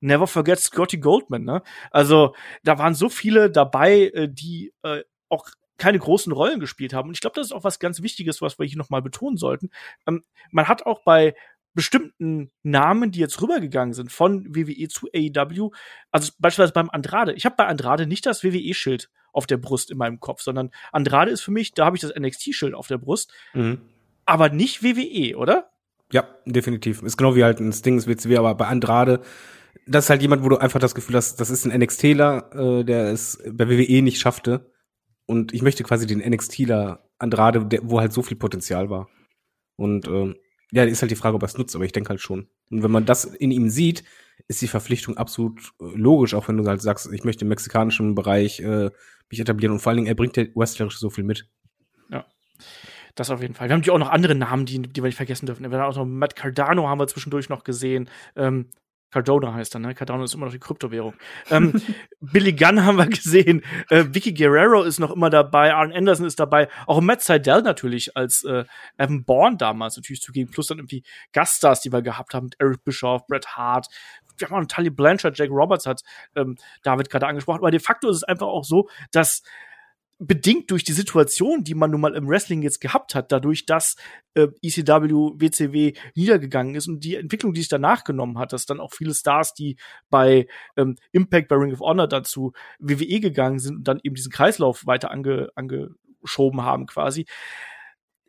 B: Never forget Scotty Goldman, ne? Also, da waren so viele dabei, äh, die äh, auch keine großen Rollen gespielt haben. Und ich glaube, das ist auch was ganz Wichtiges, was wir hier nochmal betonen sollten. Ähm, man hat auch bei bestimmten Namen, die jetzt rübergegangen sind von WWE zu AEW, also beispielsweise beim Andrade. Ich habe bei Andrade nicht das WWE-Schild auf der Brust in meinem Kopf, sondern Andrade ist für mich, da habe ich das NXT-Schild auf der Brust, mhm. aber nicht WWE, oder?
D: Ja, definitiv. Ist genau wie halt ein Stings WCW, aber bei Andrade, das ist halt jemand, wo du einfach das Gefühl hast, das ist ein NXTler, äh, der es bei WWE nicht schaffte und ich möchte quasi den NXTler Andrade, der, wo halt so viel Potenzial war. Und ähm, ja, ist halt die Frage, ob er es nutzt, aber ich denke halt schon. Und wenn man das in ihm sieht, ist die Verpflichtung absolut äh, logisch, auch wenn du halt sagst, ich möchte im mexikanischen Bereich äh, mich etablieren und vor allen Dingen, er bringt der wrestlerisch so viel mit.
B: Ja. Das auf jeden Fall. Wir haben natürlich auch noch andere Namen, die, die wir nicht vergessen dürfen. Wir haben auch noch Matt Cardano haben wir zwischendurch noch gesehen. Ähm, Cardona heißt er, ne? Cardano ist immer noch die Kryptowährung. ähm, Billy Gunn haben wir gesehen. Äh, Vicky Guerrero ist noch immer dabei. Arn Anderson ist dabei. Auch Matt Seidel natürlich als äh, Evan Bourne damals natürlich zugegen. Plus dann irgendwie Gaststars, die wir gehabt haben mit Eric Bischoff, Bret Hart. Wir haben auch Tully Blanchard, Jack Roberts hat ähm, David gerade angesprochen. Aber de facto ist es einfach auch so, dass bedingt durch die Situation, die man nun mal im Wrestling jetzt gehabt hat, dadurch, dass äh, ECW, WCW niedergegangen ist und die Entwicklung, die sich danach genommen hat, dass dann auch viele Stars, die bei ähm, Impact, bei Ring of Honor dazu WWE gegangen sind und dann eben diesen Kreislauf weiter ange, angeschoben haben quasi.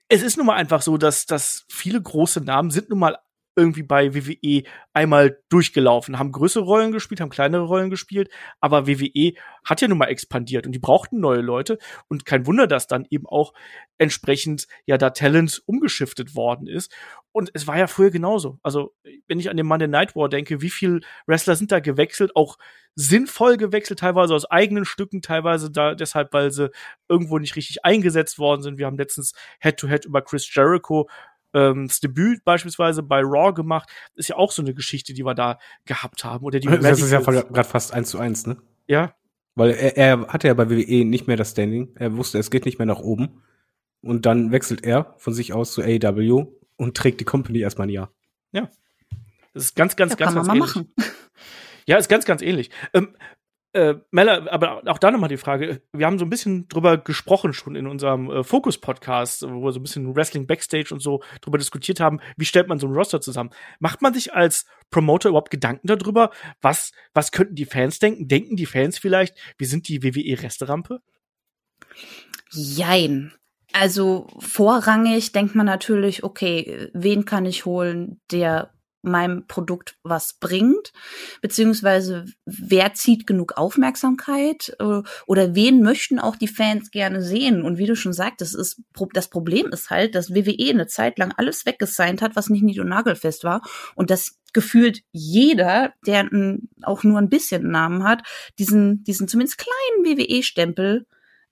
B: Es ist nun mal einfach so, dass, dass viele große Namen sind nun mal irgendwie bei WWE einmal durchgelaufen, haben größere Rollen gespielt, haben kleinere Rollen gespielt, aber WWE hat ja nun mal expandiert und die brauchten neue Leute und kein Wunder, dass dann eben auch entsprechend ja da Talent umgeschiftet worden ist und es war ja früher genauso. Also, wenn ich an den Monday Night War denke, wie viel Wrestler sind da gewechselt, auch sinnvoll gewechselt, teilweise aus eigenen Stücken, teilweise da deshalb, weil sie irgendwo nicht richtig eingesetzt worden sind. Wir haben letztens Head-to-Head -head über Chris Jericho ähm, das Debüt beispielsweise bei Raw gemacht, ist ja auch so eine Geschichte, die wir da gehabt haben. Oder die
D: das Radicals. ist ja gerade fast eins zu eins, ne?
B: Ja.
D: Weil er, er hatte ja bei WWE nicht mehr das Standing. Er wusste, es geht nicht mehr nach oben. Und dann wechselt er von sich aus zu AEW und trägt die Company erstmal ein Jahr.
B: Ja. Das ist ganz, ganz,
C: ja,
B: ganz,
C: kann
B: ganz
C: man
B: ähnlich.
C: Mal machen.
B: Ja, ist ganz, ganz ähnlich. Ähm, Äh, Mella, aber auch da nochmal die Frage. Wir haben so ein bisschen drüber gesprochen schon in unserem äh, Focus-Podcast, wo wir so ein bisschen Wrestling Backstage und so drüber diskutiert haben. Wie stellt man so ein Roster zusammen? Macht man sich als Promoter überhaupt Gedanken darüber? Was, was könnten die Fans denken? Denken die Fans vielleicht, wir sind die WWE-Resterampe?
C: Jein. Also vorrangig denkt man natürlich, okay, wen kann ich holen, der meinem Produkt was bringt, beziehungsweise wer zieht genug Aufmerksamkeit äh, oder wen möchten auch die Fans gerne sehen. Und wie du schon sagtest, ist, das Problem ist halt, dass WWE eine Zeit lang alles weggesigned hat, was nicht nied- und nagelfest war und das gefühlt jeder, der auch nur ein bisschen Namen hat, diesen, diesen zumindest kleinen WWE-Stempel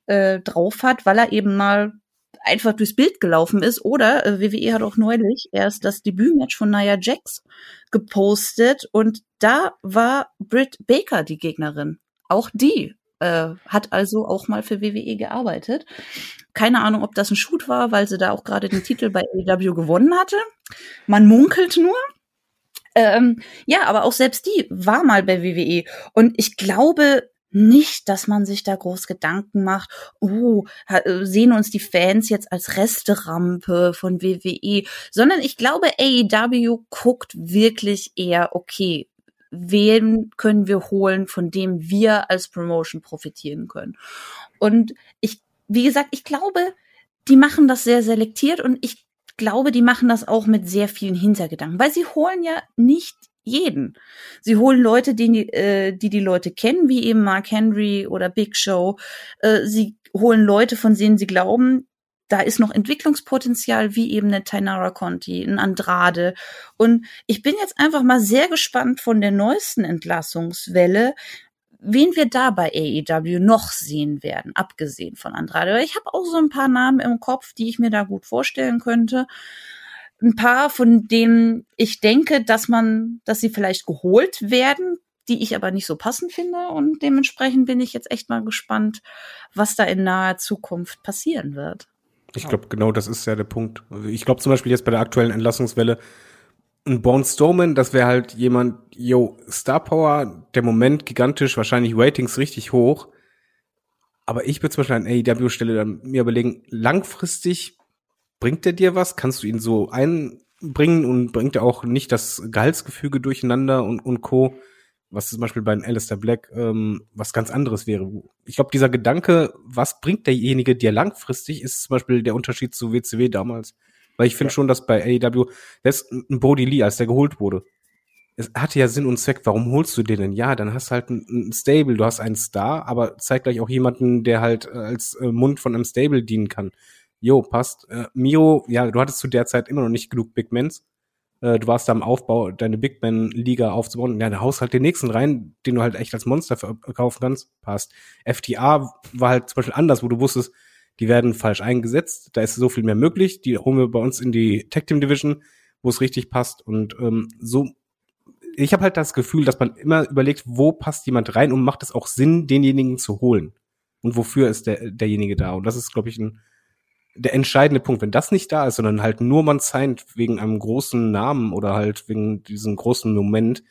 C: äh, drauf hat, weil er eben mal einfach durchs Bild gelaufen ist. Oder äh, WWE hat auch neulich erst das Debütmatch von Nia Jax gepostet und da war Britt Baker die Gegnerin. Auch die äh, hat also auch mal für WWE gearbeitet. Keine Ahnung, ob das ein Shoot war, weil sie da auch gerade den Titel bei AEW gewonnen hatte. Man munkelt nur. Ähm, ja, aber auch selbst die war mal bei WWE. Und ich glaube, nicht, dass man sich da groß Gedanken macht, oh, äh, sehen uns die Fans jetzt als Resterampe von WWE, sondern ich glaube, AEW guckt wirklich eher, okay, wen können wir holen, von dem wir als Promotion profitieren können. Und ich, wie gesagt, ich glaube, die machen das sehr selektiert und ich glaube, die machen das auch mit sehr vielen Hintergedanken, weil sie holen ja nicht jeden. Sie holen Leute, die, äh, die die Leute kennen, wie eben Mark Henry oder Big Show. Äh, sie holen Leute, von denen sie glauben, da ist noch Entwicklungspotenzial, wie eben eine Tainara Conti, ein Andrade. Und ich bin jetzt einfach mal sehr gespannt von der neuesten Entlassungswelle, wen wir da bei AEW noch sehen werden, abgesehen von Andrade. Ich habe auch so ein paar Namen im Kopf, die ich mir da gut vorstellen könnte ein paar, von denen ich denke, dass man, dass sie vielleicht geholt werden, die ich aber nicht so passend finde. Und dementsprechend bin ich jetzt echt mal gespannt, was da in naher Zukunft passieren wird.
D: Ich glaube, genau das ist ja der Punkt. Also ich glaube zum Beispiel jetzt bei der aktuellen Entlassungswelle, ein Born Strowman, das wäre halt jemand, yo, Star Power, der Moment gigantisch, wahrscheinlich Ratings richtig hoch. Aber ich würde zum Beispiel an AEW-Stelle dann mir überlegen, langfristig bringt er dir was? Kannst du ihn so einbringen und bringt er auch nicht das Gehaltsgefüge durcheinander und, und Co., was zum Beispiel bei Alistair Black ähm, was ganz anderes wäre. Ich glaube, dieser Gedanke, was bringt derjenige dir langfristig, ist zum Beispiel der Unterschied zu WCW damals. Weil ich finde ja. schon, dass bei AEW, selbst ein Brody Lee, als der geholt wurde, es hatte ja Sinn und Zweck. Warum holst du den denn? Ja, dann hast du halt ein, Stable, du hast einen Star, aber zeig gleich auch jemanden, der halt äh, als äh, Mund von einem Stable dienen kann jo, passt. Äh, Mio, ja, du hattest zu der Zeit immer noch nicht genug Big Mens. Äh, du warst da im Aufbau, deine Big Man-Liga aufzubauen. Ja, da haust halt den nächsten rein, den du halt echt als Monster verkaufen kannst. Passt. FTA war halt zum Beispiel anders, wo du wusstest, die werden falsch eingesetzt. Da ist so viel mehr möglich. Die holen wir bei uns in die Tech Team Division, wo es richtig passt. Und ähm, so, ich habe halt das Gefühl, dass man immer überlegt, wo passt jemand rein und macht es auch Sinn, denjenigen zu holen. Und wofür ist der, derjenige da? Und das ist, glaube ich, ein der entscheidende Punkt. Wenn das nicht da ist, sondern halt nur man signed wegen einem großen Namen oder halt wegen diesem großen Moment,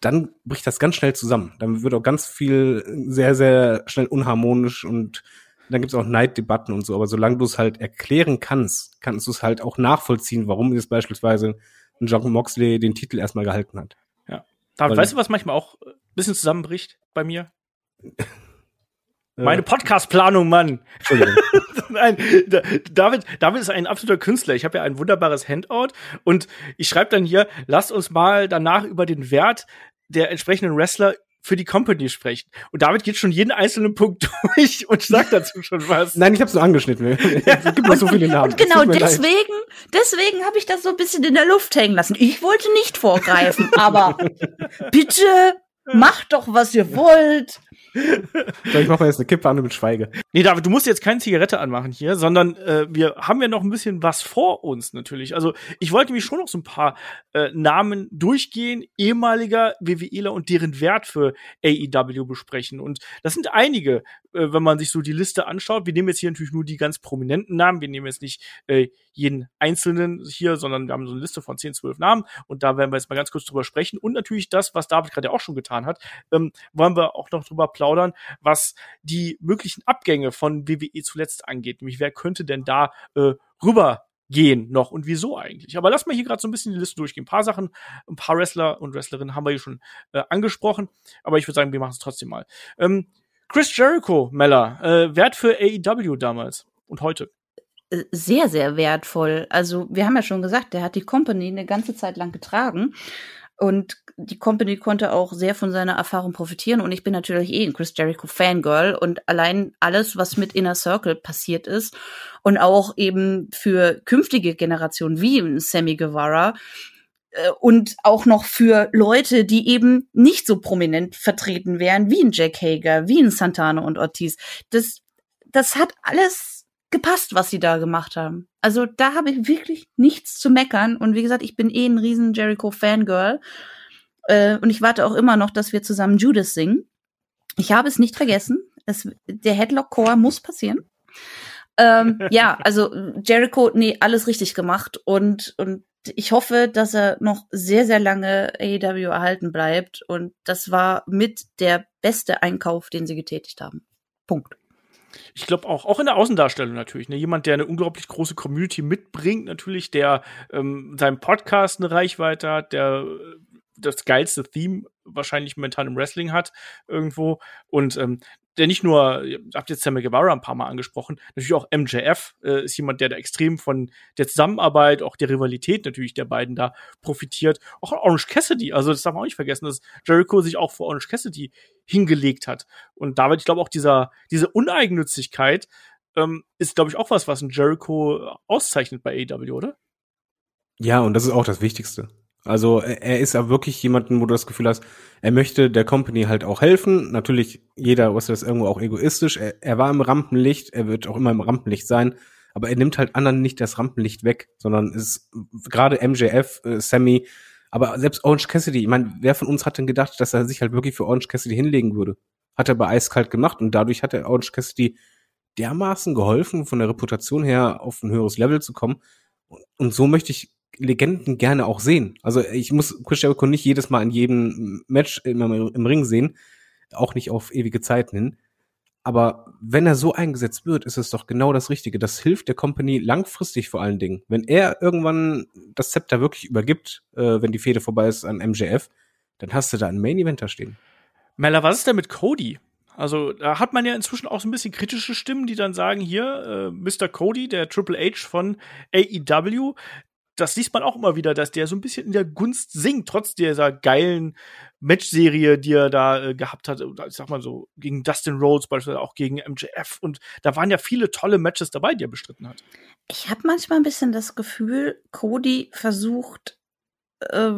D: dann bricht das ganz schnell zusammen. Dann wird auch ganz viel sehr, sehr schnell unharmonisch und dann gibt es auch Neiddebatten und so. Aber solange du es halt erklären kannst, kannst du es halt auch nachvollziehen, warum jetzt beispielsweise ein John Moxley den Titel erstmal gehalten hat.
B: Ja. David, weißt du, was manchmal auch ein bisschen zusammenbricht bei mir? Meine Podcast-Planung, Mann. Entschuldigung. Nein, David, David ist ein absoluter Künstler. Ich habe ja ein wunderbares Handout und ich schreibe dann hier, lasst uns mal danach über den Wert der entsprechenden Wrestler für die Company sprechen. Und David geht schon jeden einzelnen Punkt durch und sagt dazu schon was.
D: Nein, ich habe es nur angeschnitten. es gibt noch so viele Namen.
C: Und genau deswegen, deswegen habe ich das so ein bisschen in der Luft hängen lassen. Ich wollte nicht vorgreifen, aber bitte macht doch, was ihr wollt.
D: So, ich mache mal jetzt eine Kippe an und schweige.
B: Nee, David, du musst jetzt keine Zigarette anmachen hier, sondern äh, wir haben ja noch ein bisschen was vor uns natürlich. Also ich wollte mich schon noch so ein paar äh, Namen durchgehen, ehemaliger WWEler und deren Wert für AEW besprechen. Und das sind einige. Äh, wenn man sich so die Liste anschaut, wir nehmen jetzt hier natürlich nur die ganz prominenten Namen, wir nehmen jetzt nicht äh, jeden einzelnen hier, sondern wir haben so eine Liste von 10, 12 Namen und da werden wir jetzt mal ganz kurz drüber sprechen und natürlich das, was David gerade auch schon getan hat, ähm, wollen wir auch noch drüber plaudern, was die möglichen Abgänge von WWE zuletzt angeht, nämlich wer könnte denn da äh, rüber gehen noch und wieso eigentlich. Aber lass mal hier gerade so ein bisschen die Liste durchgehen. Ein paar Sachen, ein paar Wrestler und Wrestlerinnen haben wir hier schon äh, angesprochen, aber ich würde sagen, wir machen es trotzdem mal. Ähm, Chris Jericho, Meller, äh, Wert für AEW damals und heute?
C: Äh, sehr, sehr wertvoll. Also wir haben ja schon gesagt, der hat die Company eine ganze Zeit lang getragen. Und die Company konnte auch sehr von seiner Erfahrung profitieren. Und ich bin natürlich eh ein Chris Jericho Fangirl. Und allein alles, was mit Inner Circle passiert ist und auch eben für künftige Generationen wie Sammy Guevara und auch noch für Leute, die eben nicht so prominent vertreten wären wie ein Jack Hager, wie ein Santana und Ortiz. Das, das hat alles gepasst, was sie da gemacht haben. Also da habe ich wirklich nichts zu meckern. Und wie gesagt, ich bin eh ein riesen Jericho-Fangirl. Äh, und ich warte auch immer noch, dass wir zusammen Judas singen. Ich habe es nicht vergessen. Es, der Headlock-Core muss passieren. Ähm, ja, also Jericho, nee, alles richtig gemacht. Und, und ich hoffe, dass er noch sehr, sehr lange AEW erhalten bleibt. Und das war mit der beste Einkauf, den sie getätigt haben. Punkt
B: ich glaube auch, auch in der Außendarstellung natürlich, ne? jemand, der eine unglaublich große Community mitbringt, natürlich, der ähm, seinem Podcast eine Reichweite hat, der äh, das geilste Theme wahrscheinlich momentan im Wrestling hat irgendwo und ähm, der nicht nur, ihr habt jetzt Sammy Guevara ein paar Mal angesprochen, natürlich auch MJF äh, ist jemand, der da extrem von der Zusammenarbeit, auch der Rivalität natürlich der beiden da profitiert. Auch Orange Cassidy, also das darf man auch nicht vergessen, dass Jericho sich auch vor Orange Cassidy hingelegt hat. Und David, ich glaube auch dieser, diese Uneigennützigkeit ähm, ist, glaube ich, auch was, was ein Jericho auszeichnet bei AEW, oder?
D: Ja, und das ist auch das Wichtigste. Also er ist ja wirklich jemanden, wo du das Gefühl hast, er möchte der Company halt auch helfen. Natürlich, jeder was das irgendwo auch egoistisch. Er, er war im Rampenlicht, er wird auch immer im Rampenlicht sein, aber er nimmt halt anderen nicht das Rampenlicht weg, sondern ist gerade MJF, äh, Sammy, aber selbst Orange Cassidy, ich meine, wer von uns hat denn gedacht, dass er sich halt wirklich für Orange Cassidy hinlegen würde? Hat er bei Eiskalt gemacht und dadurch hat er Orange Cassidy dermaßen geholfen, von der Reputation her auf ein höheres Level zu kommen. Und so möchte ich Legenden gerne auch sehen. Also ich muss Chris Jericho nicht jedes Mal in jedem Match im, im Ring sehen, auch nicht auf ewige Zeiten hin. Aber wenn er so eingesetzt wird, ist es doch genau das Richtige. Das hilft der Company langfristig vor allen Dingen. Wenn er irgendwann das Zepter wirklich übergibt, äh, wenn die Fehde vorbei ist an MJF, dann hast du da einen Main Eventer stehen.
B: Mella, was ist denn mit Cody? Also da hat man ja inzwischen auch so ein bisschen kritische Stimmen, die dann sagen, hier, äh, Mr. Cody, der Triple H von AEW, das liest man auch immer wieder, dass der so ein bisschen in der Gunst singt, trotz dieser geilen Matchserie, die er da äh, gehabt hat. Ich sag mal so, gegen Dustin Rhodes, beispielsweise auch gegen MJF. Und da waren ja viele tolle Matches dabei, die er bestritten hat.
C: Ich habe manchmal ein bisschen das Gefühl, Cody versucht, äh,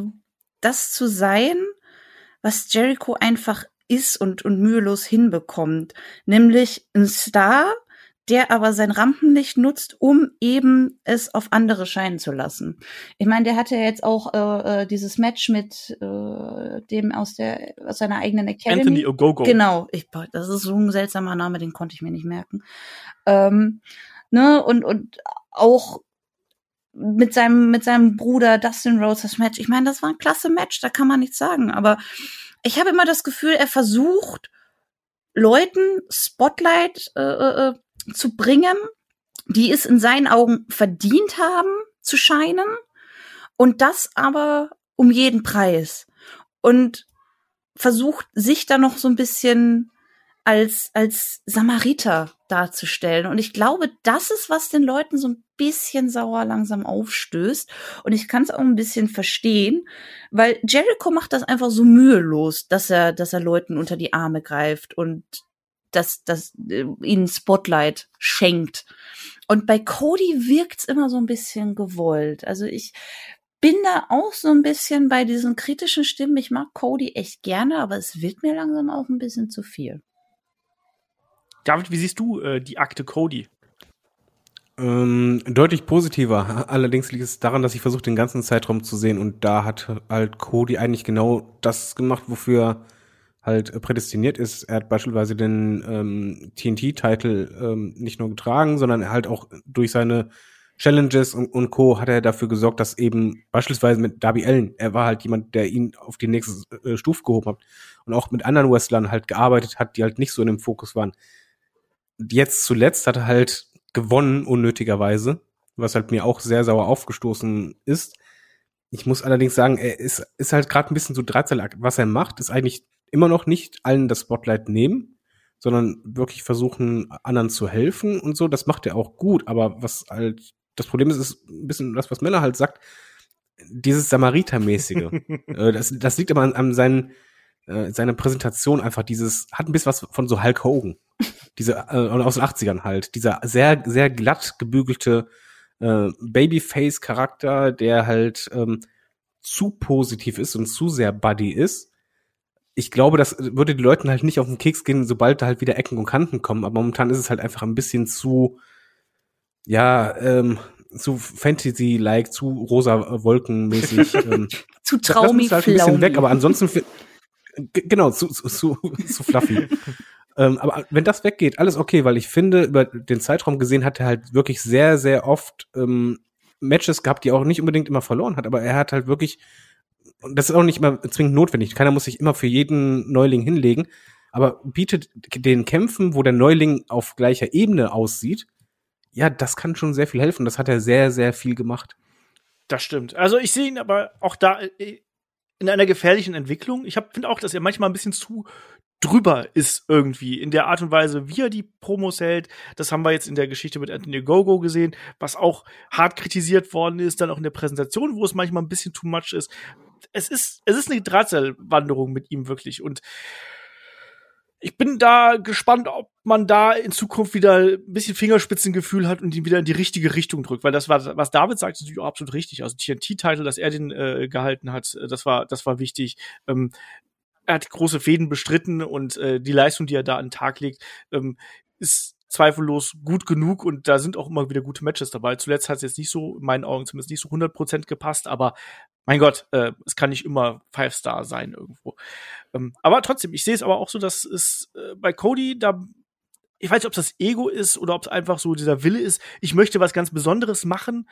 C: das zu sein, was Jericho einfach ist und, und mühelos hinbekommt. Nämlich ein Star, der aber sein Rampenlicht nutzt, um eben es auf andere scheinen zu lassen. Ich meine, der hatte ja jetzt auch äh, äh, dieses Match mit äh, dem aus der aus seiner eigenen Academy.
B: Anthony Ogogo.
C: Genau, ich, das ist so ein seltsamer Name, den konnte ich mir nicht merken. Ähm, ne und und auch mit seinem mit seinem Bruder Dustin Rhodes das Match. Ich meine, das war ein klasse Match, da kann man nichts sagen. Aber ich habe immer das Gefühl, er versucht Leuten Spotlight äh, äh, äh zu bringen, die es in seinen Augen verdient haben zu scheinen. Und das aber um jeden Preis. Und versucht sich da noch so ein bisschen als als Samariter darzustellen. Und ich glaube, das ist was den Leuten so ein bisschen sauer langsam aufstößt. Und ich kann es auch ein bisschen verstehen, weil Jericho macht das einfach so mühelos, dass er dass er Leuten unter die Arme greift und das, das äh, ihnen Spotlight schenkt. Und bei Cody wirkt's immer so ein bisschen gewollt. Also ich bin da auch so ein bisschen bei diesen kritischen Stimmen. Ich mag Cody echt gerne, aber es wird mir langsam auch ein bisschen zu viel.
B: David, wie siehst du äh, die Akte Cody?
D: Ähm, deutlich positiver. Allerdings liegt es daran, dass ich versuche, den ganzen Zeitraum zu sehen und da hat halt Cody eigentlich genau das gemacht, wofür halt prädestiniert ist. Er hat beispielsweise den ähm, TNT-Titel ähm, nicht nur getragen, sondern halt auch durch seine Challenges und, und Co. hat er dafür gesorgt, dass eben beispielsweise mit Darby Allen, er war halt jemand, der ihn auf die nächste äh, Stufe gehoben hat und auch mit anderen Wrestlern halt gearbeitet hat, die halt nicht so in dem Fokus waren. Jetzt zuletzt hat er halt gewonnen, unnötigerweise, was halt mir auch sehr sauer aufgestoßen ist. Ich muss allerdings sagen, er ist, ist halt gerade ein bisschen so Drahtseilakt. Was er macht, ist eigentlich immer noch nicht allen das Spotlight nehmen, sondern wirklich versuchen, anderen zu helfen und so. Das macht er auch gut, aber was halt das Problem ist, ist ein bisschen das, was Miller halt sagt, dieses Samaritermäßige. äh, das, das liegt aber an, an seinen, äh, seiner Präsentation einfach dieses, hat ein bisschen was von so Hulk Hogan. Diese, äh, aus den 80ern halt. Dieser sehr, sehr glatt gebügelte äh, Babyface-Charakter, der halt ähm, zu positiv ist und zu sehr Buddy ist. Ich glaube, das würde die Leuten halt nicht auf den Keks gehen, sobald da halt wieder Ecken und Kanten kommen. Aber momentan ist es halt einfach ein bisschen zu, ja, ähm, zu Fantasy-like, zu rosa Wolkenmäßig. Ähm,
C: zu traumig
D: das halt ein bisschen weg, aber ansonsten genau, zu, zu, zu, zu fluffy. ähm, aber wenn das weggeht, alles okay, weil ich finde, über den Zeitraum gesehen hat er halt wirklich sehr, sehr oft ähm, Matches gehabt, die er auch nicht unbedingt immer verloren hat, aber er hat halt wirklich, und das ist auch nicht immer zwingend notwendig, keiner muss sich immer für jeden Neuling hinlegen, aber bietet den Kämpfen, wo der Neuling auf gleicher Ebene aussieht, ja, das kann schon sehr viel helfen. Das hat er sehr, sehr viel gemacht.
B: Das stimmt. Also ich sehe ihn aber auch da äh, in einer gefährlichen Entwicklung. Ich finde auch, dass er manchmal ein bisschen zu drüber ist irgendwie in der Art und Weise, wie er die Promos hält. Das haben wir jetzt in der Geschichte mit Anthony Gogo gesehen, was auch hart kritisiert worden ist, dann auch in der Präsentation, wo es manchmal ein bisschen too much ist. Es ist, es ist eine Drahtseilwanderung mit ihm wirklich und ich bin da gespannt, ob man da in Zukunft wieder ein bisschen Fingerspitzengefühl hat und ihn wieder in die richtige Richtung drückt, weil das war, was David sagt, ist natürlich auch absolut richtig. Also TNT-Titel, dass er den äh, gehalten hat, äh, das war, das war wichtig. Ähm, er hat große Fäden bestritten und äh, die Leistung, die er da an den Tag legt, ähm, ist zweifellos gut genug und da sind auch immer wieder gute Matches dabei. Zuletzt hat es jetzt nicht so, in meinen Augen zumindest nicht so 100% gepasst, aber mein Gott, äh, es kann nicht immer Five Star sein irgendwo. Ähm, aber trotzdem, ich sehe es aber auch so, dass es äh, bei Cody da ich weiß nicht, ob das Ego ist oder ob es einfach so dieser Wille ist, ich möchte was ganz Besonderes machen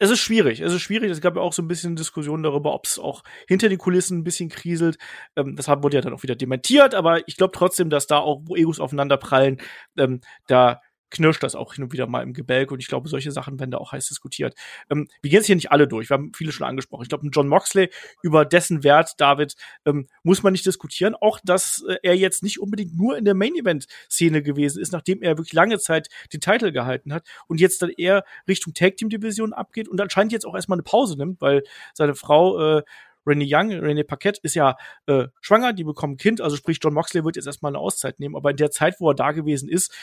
B: es ist schwierig. Es ist schwierig. Es gab ja auch so ein bisschen Diskussionen darüber, ob es auch hinter den Kulissen ein bisschen kriselt. Ähm, das wurde ja dann auch wieder dementiert, aber ich glaube trotzdem, dass da auch, wo Egos aufeinander prallen, ähm, da knirscht das auch hin und wieder mal im Gebälk und ich glaube, solche Sachen werden da auch heiß diskutiert. Ähm, wir gehen jetzt hier nicht alle durch, wir haben viele schon angesprochen. Ich glaube, John Moxley, über dessen Wert, David, ähm, muss man nicht diskutieren. Auch, dass äh, er jetzt nicht unbedingt nur in der Main-Event-Szene gewesen ist, nachdem er wirklich lange Zeit den Titel gehalten hat und jetzt dann eher Richtung Tag-Team-Division abgeht und anscheinend jetzt auch erstmal eine Pause nimmt, weil seine Frau äh, Renee Young, Renee Paquette ist ja äh, schwanger, die bekommen ein Kind, also sprich John Moxley wird jetzt erstmal eine Auszeit nehmen, aber in der Zeit, wo er da gewesen ist,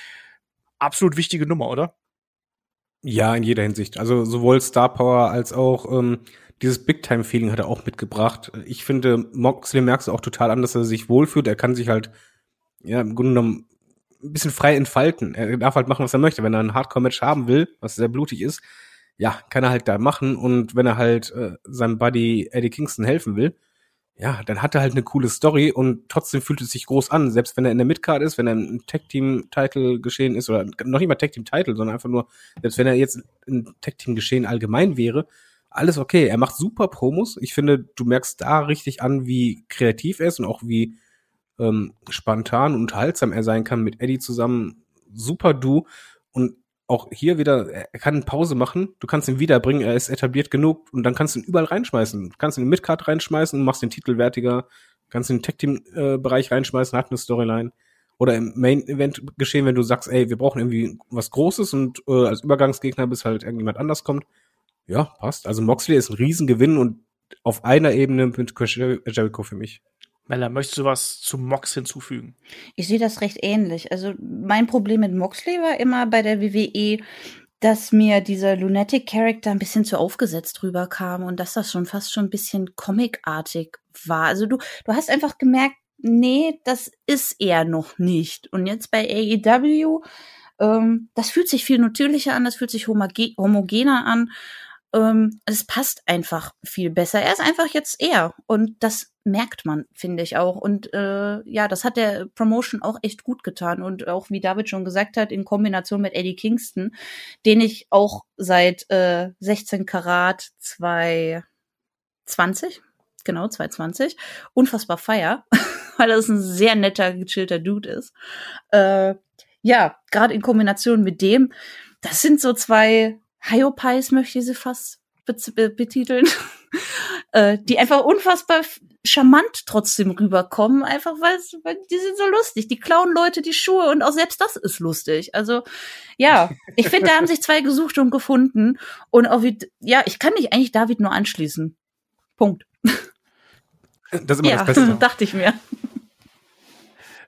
B: absolut wichtige Nummer, oder?
D: Ja, in jeder Hinsicht. Also sowohl Star Power als auch ähm, dieses Big-Time-Feeling hat er auch mitgebracht. Ich finde, Moxley merkst du auch total an, dass er sich wohlfühlt. Er kann sich halt, ja, im Grunde genommen ein bisschen frei entfalten. Er darf halt machen, was er möchte. Wenn er ein Hardcore-Match haben will, was sehr blutig ist, ja, kann er halt da machen. Und wenn er halt äh, seinem Buddy Eddie Kingston helfen will, ja, dann hat er halt eine coole Story und trotzdem fühlt es sich groß an, selbst wenn er in der Midcard ist, wenn er ein Tag-Team-Title geschehen ist oder noch nicht mal Tag-Team-Title, sondern einfach nur, selbst wenn er jetzt ein Tag-Team-Geschehen allgemein wäre, alles okay. Er macht super Promos. Ich finde, du merkst da richtig an, wie kreativ er ist und auch wie ähm, spontan und unterhaltsam er sein kann mit Eddie zusammen. Super Du. Auch hier wieder, er kann Pause machen, du kannst ihn wiederbringen, er ist etabliert genug und dann kannst du ihn überall reinschmeißen. Du kannst ihn in Midcard reinschmeißen machst den Titel wertiger, kannst ihn in den Tag-Team-Bereich reinschmeißen, hat eine Storyline. Oder im Main-Event geschehen, wenn du sagst, ey, wir brauchen irgendwie was Großes und äh, als Übergangsgegner bis halt irgendjemand anders kommt. Ja, passt. Also Moxley ist ein Riesengewinn und auf einer Ebene mit Jericho für mich.
B: Mella, möchtest du was zu Mox hinzufügen?
C: Ich sehe das recht ähnlich. Also mein Problem mit Moxley war immer bei der WWE, dass mir dieser Lunatic Character ein bisschen zu aufgesetzt rüberkam und dass das schon fast schon ein bisschen comicartig war. Also du, du hast einfach gemerkt, nee, das ist er noch nicht. Und jetzt bei AEW, ähm, das fühlt sich viel natürlicher an, das fühlt sich homogener an. Ähm, es passt einfach viel besser. Er ist einfach jetzt er. Und das merkt man, finde ich auch. Und äh, ja, das hat der Promotion auch echt gut getan. Und auch, wie David schon gesagt hat, in Kombination mit Eddie Kingston, den ich auch seit äh, 16 Karat 220, genau, 220, unfassbar feier, weil das ein sehr netter, gechillter Dude ist. Äh, ja, gerade in Kombination mit dem, das sind so zwei Hyopies, möchte ich sie fast betiteln, äh, die einfach unfassbar charmant trotzdem rüberkommen, einfach weil, weil die sind so lustig. Die klauen Leute die Schuhe und auch selbst das ist lustig. Also ja, ich finde, da haben sich zwei gesucht und gefunden und auch wie, ja, ich kann mich eigentlich David nur anschließen. Punkt.
D: Das ist immer
C: ja,
D: das Beste.
C: dachte ich mir.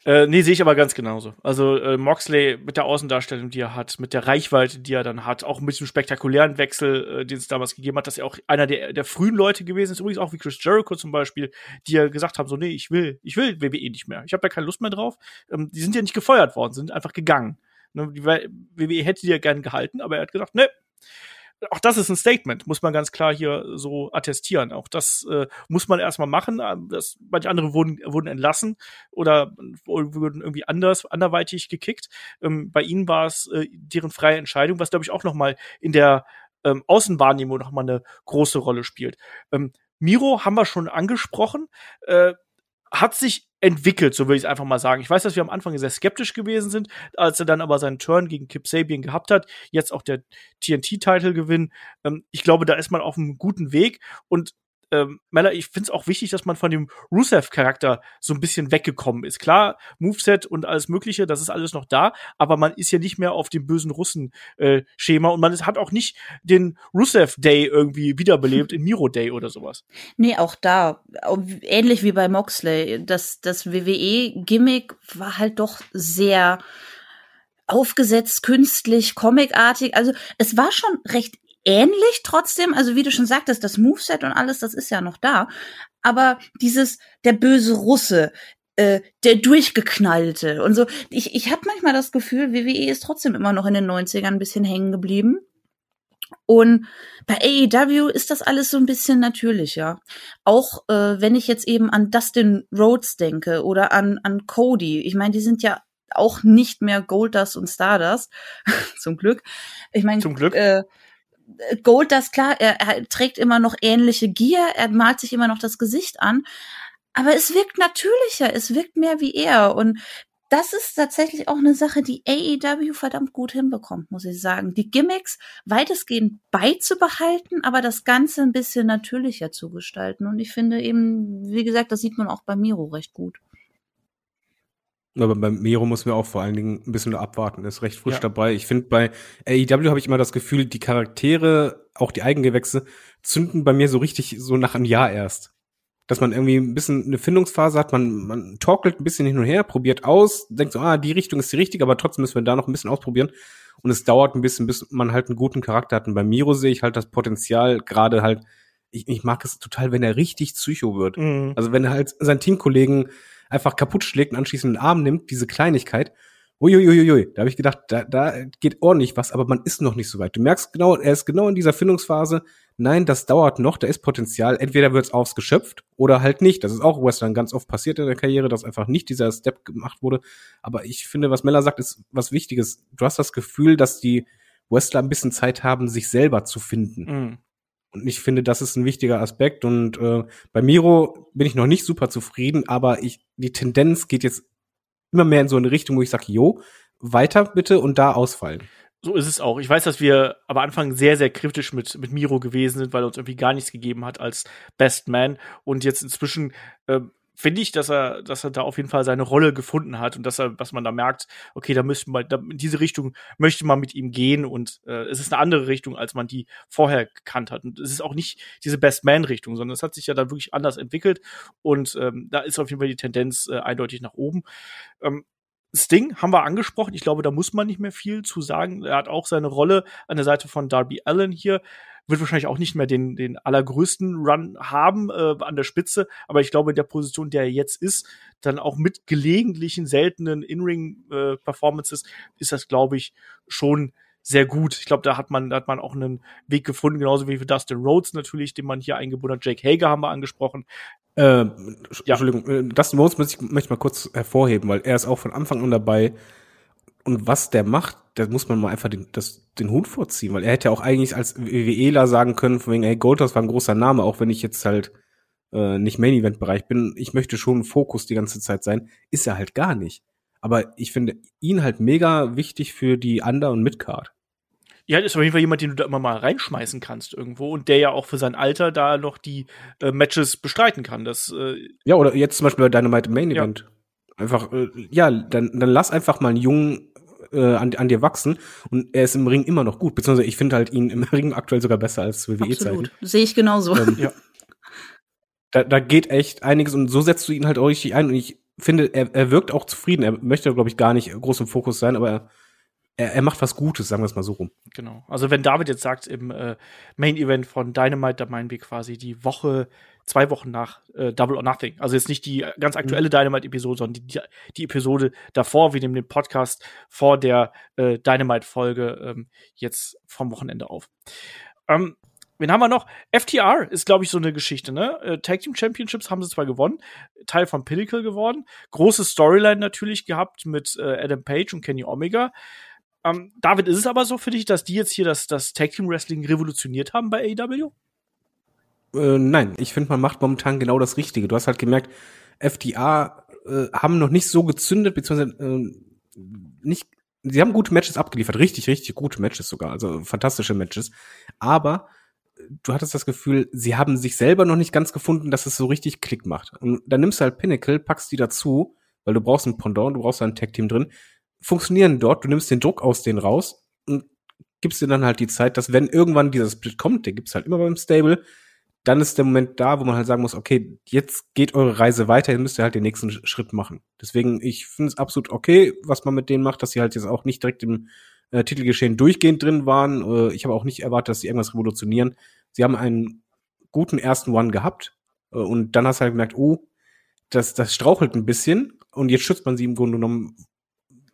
B: Äh, nee, sehe ich aber ganz genauso. Also äh, Moxley mit der Außendarstellung, die er hat, mit der Reichweite, die er dann hat, auch mit dem spektakulären Wechsel, äh, den es damals gegeben hat, dass er auch einer der, der frühen Leute gewesen ist, übrigens auch wie Chris Jericho zum Beispiel, die ja gesagt haben, so, nee, ich will, ich will WWE nicht mehr. Ich habe da keine Lust mehr drauf. Ähm, die sind ja nicht gefeuert worden, sind einfach gegangen. Ne, die WWE hätte die ja gern gehalten, aber er hat gesagt, nee, auch das ist ein Statement, muss man ganz klar hier so attestieren. Auch das äh, muss man erstmal machen. Ähm, das, manche andere wurden, wurden entlassen oder wurden irgendwie anders, anderweitig gekickt. Ähm, bei ihnen war es äh, deren freie Entscheidung, was glaube ich auch noch mal in der ähm, Außenwahrnehmung noch mal eine große Rolle spielt. Ähm, Miro haben wir schon angesprochen. Äh, hat sich entwickelt, so würde ich es einfach mal sagen. Ich weiß, dass wir am Anfang sehr skeptisch gewesen sind, als er dann aber seinen Turn gegen Kip Sabian gehabt hat, jetzt auch der TNT-Title gewinn. Ähm, ich glaube, da ist man auf einem guten Weg und ähm, ich finde es auch wichtig, dass man von dem Rusev-Charakter so ein bisschen weggekommen ist. Klar, Moveset und alles Mögliche, das ist alles noch da, aber man ist ja nicht mehr auf dem bösen Russen-Schema äh, und man ist, hat auch nicht den Rusev-Day irgendwie wiederbelebt in Miro Day oder sowas.
C: Nee, auch da, ähnlich wie bei Moxley, das, das WWE-Gimmick war halt doch sehr aufgesetzt, künstlich, comicartig. Also es war schon recht ähnlich trotzdem, also wie du schon sagtest, das Moveset und alles, das ist ja noch da. Aber dieses, der böse Russe, äh, der durchgeknallte und so. Ich, ich habe manchmal das Gefühl, WWE ist trotzdem immer noch in den 90ern ein bisschen hängen geblieben. Und bei AEW ist das alles so ein bisschen natürlicher. Auch äh, wenn ich jetzt eben an Dustin Rhodes denke oder an, an Cody. Ich meine, die sind ja auch nicht mehr Goldust und Stardust. Zum Glück. Ich meine,
B: Zum Glück.
C: Äh, Gold, das klar, er, er trägt immer noch ähnliche Gier, er malt sich immer noch das Gesicht an, aber es wirkt natürlicher, es wirkt mehr wie er und das ist tatsächlich auch eine Sache, die AEW verdammt gut hinbekommt, muss ich sagen. Die Gimmicks weitestgehend beizubehalten, aber das Ganze ein bisschen natürlicher zu gestalten. Und ich finde eben, wie gesagt, das sieht man auch bei Miro recht gut.
D: Aber bei Miro muss man auch vor allen Dingen ein bisschen abwarten. ist recht frisch ja. dabei. Ich finde, bei AEW habe ich immer das Gefühl, die Charaktere, auch die Eigengewächse, zünden bei mir so richtig so nach einem Jahr erst. Dass man irgendwie ein bisschen eine Findungsphase hat, man, man torkelt ein bisschen hin und her, probiert aus, denkt so, ah, die Richtung ist die richtige, aber trotzdem müssen wir da noch ein bisschen ausprobieren. Und es dauert ein bisschen, bis man halt einen guten Charakter hat. Und bei Miro sehe ich halt das Potenzial, gerade halt, ich, ich mag es total, wenn er richtig Psycho wird. Mhm. Also wenn er halt seinen Teamkollegen einfach kaputt schlägt und anschließend den Arm nimmt, diese Kleinigkeit. Uiuiuiui, da habe ich gedacht, da, da geht ordentlich was, aber man ist noch nicht so weit. Du merkst genau, er ist genau in dieser Findungsphase. Nein, das dauert noch, da ist Potenzial. Entweder wird's ausgeschöpft oder halt nicht. Das ist auch Western ganz oft passiert in der Karriere, dass einfach nicht dieser Step gemacht wurde. Aber ich finde, was Mella sagt, ist was Wichtiges. Du hast das Gefühl, dass die Wrestler ein bisschen Zeit haben, sich selber zu finden. Mhm. Und ich finde, das ist ein wichtiger Aspekt. Und äh, bei Miro bin ich noch nicht super zufrieden, aber ich, die Tendenz geht jetzt immer mehr in so eine Richtung, wo ich sage, jo, weiter bitte und da ausfallen.
B: So ist es auch. Ich weiß, dass wir am Anfang sehr, sehr kritisch mit, mit Miro gewesen sind, weil er uns irgendwie gar nichts gegeben hat als Best Man. Und jetzt inzwischen äh, finde ich, dass er, dass er da auf jeden Fall seine Rolle gefunden hat und dass er, was man da merkt, okay, da müsste man, da, in diese Richtung möchte man mit ihm gehen und äh, es ist eine andere Richtung, als man die vorher gekannt hat. Und es ist auch nicht diese Best Man-Richtung, sondern es hat sich ja da wirklich anders entwickelt und ähm, da ist auf jeden Fall die Tendenz äh, eindeutig nach oben. Ähm, Sting haben wir angesprochen. Ich glaube, da muss man nicht mehr viel zu sagen. Er hat auch seine Rolle an der Seite von Darby Allen hier wird wahrscheinlich auch nicht mehr den, den allergrößten Run haben äh, an der Spitze, aber ich glaube, in der Position, der er jetzt ist, dann auch mit gelegentlichen, seltenen In-Ring-Performances, äh, ist das, glaube ich, schon sehr gut. Ich glaube, da hat man, da hat man auch einen Weg gefunden, genauso wie für Dustin Rhodes natürlich, den man hier eingebunden hat. Jake Hager haben wir angesprochen.
D: Äh, Entschuldigung, äh, Dustin Rhodes möchte ich, möchte ich mal kurz hervorheben, weil er ist auch von Anfang an dabei. Und was der macht, da muss man mal einfach den, das, den Hut vorziehen, weil er hätte ja auch eigentlich als WWEler sagen können, von wegen, ey, Goldust war ein großer Name, auch wenn ich jetzt halt äh, nicht Main-Event-Bereich bin. Ich möchte schon Fokus die ganze Zeit sein. Ist er halt gar nicht. Aber ich finde ihn halt mega wichtig für die Under- und Midcard.
B: Ja, ist auf jeden Fall jemand, den du da immer mal reinschmeißen kannst irgendwo und der ja auch für sein Alter da noch die äh, Matches bestreiten kann. Das, äh,
D: ja, oder jetzt zum Beispiel bei Dynamite Main Event. Ja. Einfach, äh, ja, dann, dann lass einfach mal einen Jungen äh, an, an dir wachsen und er ist im Ring immer noch gut. Beziehungsweise ich finde halt ihn im Ring aktuell sogar besser als WWE-Zeiten.
C: Sehe ich genauso. Ähm, ja.
D: Da, da geht echt einiges und so setzt du ihn halt auch richtig ein und ich finde, er, er wirkt auch zufrieden. Er möchte, glaube ich, gar nicht groß im Fokus sein, aber er, er, er macht was Gutes, sagen wir es mal so rum.
B: Genau. Also wenn David jetzt sagt, im äh, Main Event von Dynamite, da meinen wir quasi die Woche, zwei Wochen nach äh, Double or Nothing. Also jetzt nicht die ganz aktuelle mhm. Dynamite-Episode, sondern die, die, Episode davor. Wir nehmen den Podcast vor der äh, Dynamite-Folge ähm, jetzt vom Wochenende auf. Ähm, Wen haben wir noch? FTR ist, glaube ich, so eine Geschichte, ne? Äh, Tag Team Championships haben sie zwar gewonnen, Teil von Pinnacle geworden. Große Storyline natürlich gehabt mit äh, Adam Page und Kenny Omega. Ähm, David, ist es aber so für dich, dass die jetzt hier das, das Tag Team Wrestling revolutioniert haben bei AEW?
D: Äh, nein, ich finde, man macht momentan genau das Richtige. Du hast halt gemerkt, FTA äh, haben noch nicht so gezündet, beziehungsweise äh, nicht, sie haben gute Matches abgeliefert, richtig, richtig gute Matches sogar, also fantastische Matches. Aber du hattest das Gefühl, sie haben sich selber noch nicht ganz gefunden, dass es so richtig Klick macht. Und dann nimmst du halt Pinnacle, packst die dazu, weil du brauchst ein Pendant, du brauchst ein Tag-Team drin, funktionieren dort, du nimmst den Druck aus denen raus und gibst dir dann halt die Zeit, dass wenn irgendwann dieser Split kommt, der gibt's halt immer beim Stable, dann ist der Moment da, wo man halt sagen muss, okay, jetzt geht eure Reise weiter, jetzt müsst ihr halt den nächsten Schritt machen. Deswegen, ich finde es absolut okay, was man mit denen macht, dass sie halt jetzt auch nicht direkt im äh, Titelgeschehen durchgehend drin waren. Äh, ich habe auch nicht erwartet, dass sie irgendwas revolutionieren. Sie haben einen guten ersten One gehabt äh, und dann hast du halt gemerkt, oh, das, das strauchelt ein bisschen und jetzt schützt man sie im Grunde genommen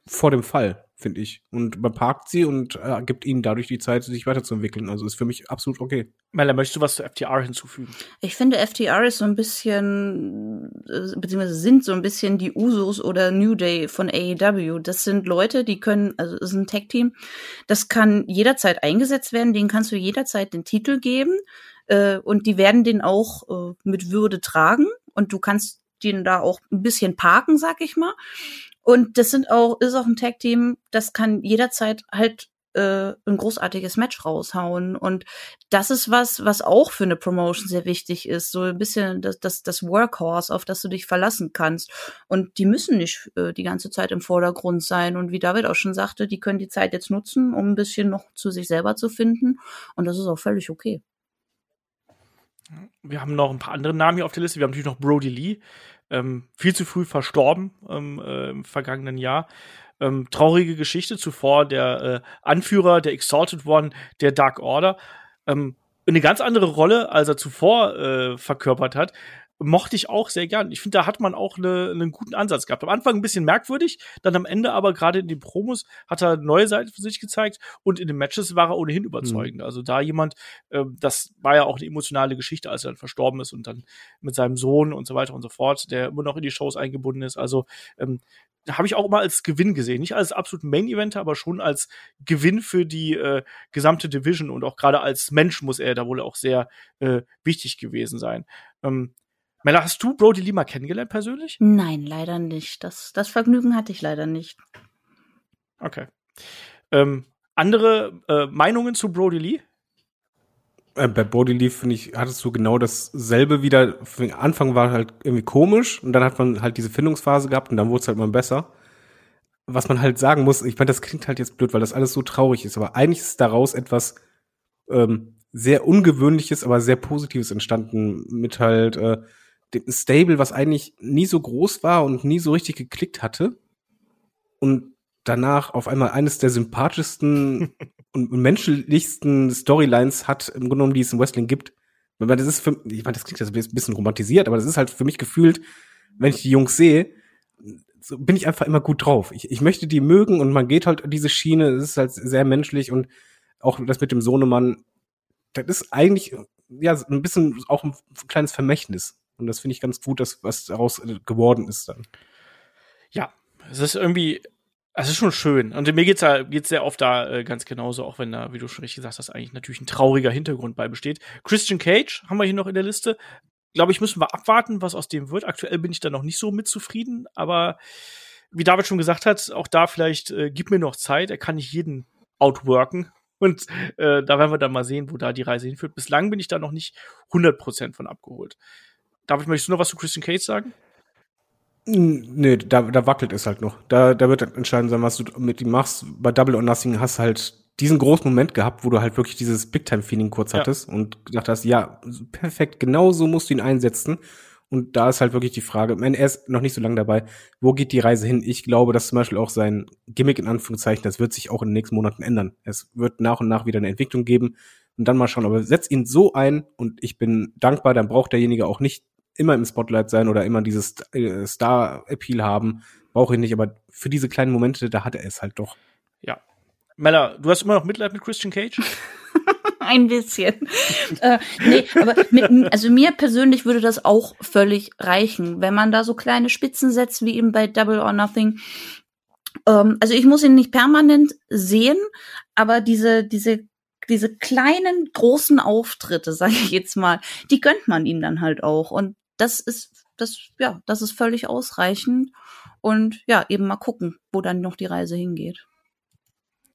D: vor dem Fall finde ich. Und man parkt sie und äh, gibt ihnen dadurch die Zeit, sich weiterzuentwickeln. Also ist für mich absolut okay.
B: Mella, möchtest du was zu FTR hinzufügen?
C: Ich finde, FTR ist so ein bisschen, äh, beziehungsweise sind so ein bisschen die Usos oder New Day von AEW. Das sind Leute, die können, also es ist ein Tag-Team, das kann jederzeit eingesetzt werden, denen kannst du jederzeit den Titel geben äh, und die werden den auch äh, mit Würde tragen und du kannst den da auch ein bisschen parken, sag ich mal. Und das sind auch, ist auch ein Tag-Team, das kann jederzeit halt äh, ein großartiges Match raushauen. Und das ist was, was auch für eine Promotion sehr wichtig ist. So ein bisschen das, das, das Workhorse, auf das du dich verlassen kannst. Und die müssen nicht äh, die ganze Zeit im Vordergrund sein. Und wie David auch schon sagte, die können die Zeit jetzt nutzen, um ein bisschen noch zu sich selber zu finden. Und das ist auch völlig okay.
B: Wir haben noch ein paar andere Namen hier auf der Liste. Wir haben natürlich noch Brody Lee, ähm, viel zu früh verstorben ähm, äh, im vergangenen Jahr. Ähm, traurige Geschichte zuvor der äh, Anführer, der Exalted One der Dark Order. Ähm, eine ganz andere Rolle, als er zuvor äh, verkörpert hat mochte ich auch sehr gern. Ich finde, da hat man auch eine, einen guten Ansatz gehabt. Am Anfang ein bisschen merkwürdig, dann am Ende aber gerade in den Promos hat er neue Seiten für sich gezeigt und in den Matches war er ohnehin überzeugend. Mhm. Also da jemand, äh, das war ja auch eine emotionale Geschichte, als er dann verstorben ist und dann mit seinem Sohn und so weiter und so fort, der immer noch in die Shows eingebunden ist. Also ähm, habe ich auch immer als Gewinn gesehen. Nicht als absoluten Main-Eventer, aber schon als Gewinn für die äh, gesamte Division und auch gerade als Mensch muss er da wohl auch sehr äh, wichtig gewesen sein. Ähm, Mella, hast du Brody Lee mal kennengelernt persönlich?
C: Nein, leider nicht. Das, das Vergnügen hatte ich leider nicht.
B: Okay. Ähm, andere äh, Meinungen zu Brody Lee?
D: Äh, bei Brody Lee, finde ich, hattest du genau dasselbe wieder. Anfang war halt irgendwie komisch und dann hat man halt diese Findungsphase gehabt und dann wurde es halt mal besser. Was man halt sagen muss, ich meine, das klingt halt jetzt blöd, weil das alles so traurig ist, aber eigentlich ist daraus etwas ähm, sehr Ungewöhnliches, aber sehr Positives entstanden mit halt äh, dem Stable, was eigentlich nie so groß war und nie so richtig geklickt hatte. Und danach auf einmal eines der sympathischsten und menschlichsten Storylines hat, im Grunde genommen, die es im Wrestling gibt. Das ist für, ich meine, das klingt jetzt ein bisschen romantisiert, aber das ist halt für mich gefühlt, wenn ich die Jungs sehe, so bin ich einfach immer gut drauf. Ich, ich möchte die mögen und man geht halt diese Schiene, es ist halt sehr menschlich und auch das mit dem Sohnemann, das ist eigentlich ja ein bisschen auch ein kleines Vermächtnis. Und das finde ich ganz gut, dass was daraus geworden ist dann.
B: Ja, es ist irgendwie, es ist schon schön. Und mir geht's ja geht's sehr oft da äh, ganz genauso, auch wenn da, wie du schon richtig gesagt hast, eigentlich natürlich ein trauriger Hintergrund bei besteht. Christian Cage haben wir hier noch in der Liste glaube ich, müssen wir abwarten, was aus dem wird. Aktuell bin ich da noch nicht so mit zufrieden, aber wie David schon gesagt hat, auch da vielleicht äh, gib mir noch Zeit. Er kann nicht jeden outworken. Und äh, da werden wir dann mal sehen, wo da die Reise hinführt. Bislang bin ich da noch nicht 100% von abgeholt. David, möchtest du noch was zu Christian Cage sagen?
D: Nee, da, da wackelt es halt noch. Da, da wird entscheidend sein, was du mit ihm machst. Bei Double or Nothing hast halt diesen großen Moment gehabt, wo du halt wirklich dieses Big-Time-Feeling kurz ja. hattest und gedacht hast, ja, perfekt, genau so musst du ihn einsetzen. Und da ist halt wirklich die Frage, man, er ist noch nicht so lange dabei, wo geht die Reise hin? Ich glaube, dass zum Beispiel auch sein Gimmick in Anführungszeichen, das wird sich auch in den nächsten Monaten ändern. Es wird nach und nach wieder eine Entwicklung geben und dann mal schauen. Aber setz ihn so ein und ich bin dankbar, dann braucht derjenige auch nicht immer im Spotlight sein oder immer dieses äh, Star-Appeal haben. Brauche ich nicht, aber für diese kleinen Momente, da hat er es halt doch.
B: Ja, Mella, du hast immer noch Mitleid mit Christian Cage?
C: Ein bisschen. äh, nee, aber mit, also mir persönlich würde das auch völlig reichen, wenn man da so kleine Spitzen setzt, wie eben bei Double or Nothing. Ähm, also ich muss ihn nicht permanent sehen, aber diese, diese, diese kleinen, großen Auftritte, sage ich jetzt mal, die gönnt man ihm dann halt auch. Und das ist, das, ja, das ist völlig ausreichend. Und ja, eben mal gucken, wo dann noch die Reise hingeht.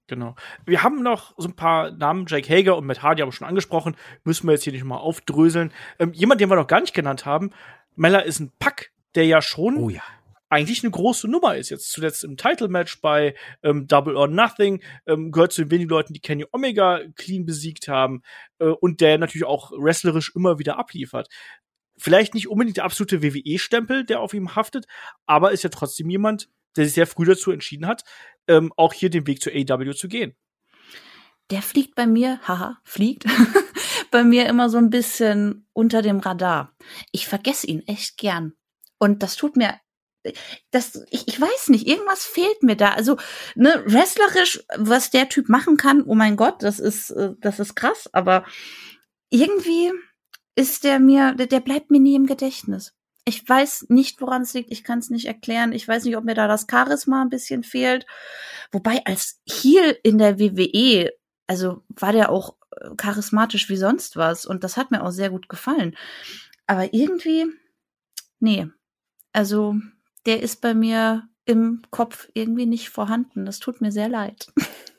B: Genau. Wir haben noch so ein paar Namen, Jake Hager und Matt Hardy haben wir schon angesprochen, müssen wir jetzt hier nicht mal aufdröseln. Ähm, jemand, den wir noch gar nicht genannt haben, Mella ist ein Pack, der ja schon
D: oh ja.
B: eigentlich eine große Nummer ist. Jetzt zuletzt im Title-Match bei ähm, Double or Nothing, ähm, gehört zu den wenigen Leuten, die Kenny Omega clean besiegt haben äh, und der natürlich auch wrestlerisch immer wieder abliefert. Vielleicht nicht unbedingt der absolute WWE-Stempel, der auf ihm haftet, aber ist ja trotzdem jemand, der sich sehr früh dazu entschieden hat, ähm, auch hier den Weg zur AW zu gehen.
C: Der fliegt bei mir, haha, fliegt bei mir immer so ein bisschen unter dem Radar. Ich vergesse ihn echt gern. Und das tut mir das, ich, ich weiß nicht, irgendwas fehlt mir da. Also, ne, wrestlerisch, was der Typ machen kann, oh mein Gott, das ist, äh, das ist krass, aber irgendwie ist der mir, der, der bleibt mir nie im Gedächtnis. Ich weiß nicht, woran es liegt. Ich kann es nicht erklären. Ich weiß nicht, ob mir da das Charisma ein bisschen fehlt. Wobei als Heel in der WWE, also war der auch äh, charismatisch wie sonst was. Und das hat mir auch sehr gut gefallen. Aber irgendwie, nee. Also der ist bei mir im Kopf irgendwie nicht vorhanden. Das tut mir sehr leid.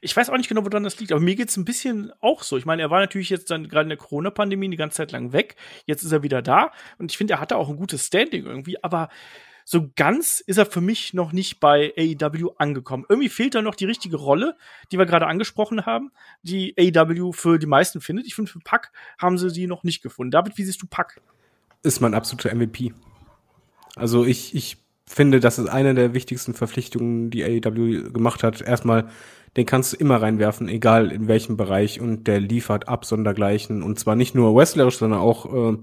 B: Ich weiß auch nicht genau, woran das liegt, aber mir geht's ein bisschen auch so. Ich meine, er war natürlich jetzt dann gerade in der Corona-Pandemie die ganze Zeit lang weg. Jetzt ist er wieder da und ich finde, er hatte auch ein gutes Standing irgendwie, aber so ganz ist er für mich noch nicht bei AEW angekommen. Irgendwie fehlt da noch die richtige Rolle, die wir gerade angesprochen haben, die AEW für die meisten findet. Ich finde, für Pack haben sie sie noch nicht gefunden. David, wie siehst du Pack?
D: Ist mein absoluter MVP. Also ich, ich finde, das ist eine der wichtigsten Verpflichtungen, die AEW gemacht hat. Erstmal den kannst du immer reinwerfen, egal in welchem Bereich und der liefert ab sondergleichen und zwar nicht nur wrestlerisch, sondern auch äh,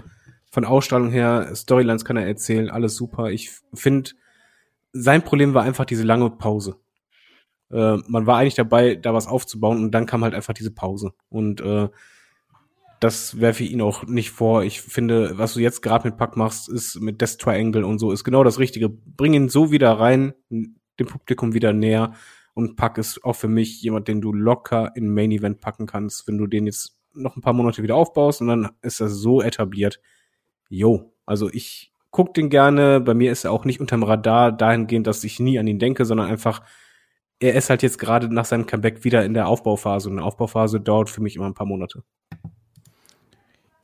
D: von Ausstrahlung her, Storylines kann er erzählen, alles super. Ich finde, sein Problem war einfach diese lange Pause. Äh, man war eigentlich dabei, da was aufzubauen und dann kam halt einfach diese Pause und äh, das werfe ich ihn auch nicht vor. Ich finde, was du jetzt gerade mit Pack machst, ist mit Death Triangle und so, ist genau das Richtige. Bring ihn so wieder rein, dem Publikum wieder näher und Pack ist auch für mich jemand, den du locker in Main Event packen kannst, wenn du den jetzt noch ein paar Monate wieder aufbaust und dann ist das so etabliert. Jo, also ich guck den gerne. Bei mir ist er auch nicht unterm Radar dahingehend, dass ich nie an ihn denke, sondern einfach, er ist halt jetzt gerade nach seinem Comeback wieder in der Aufbauphase und eine Aufbauphase dauert für mich immer ein paar Monate.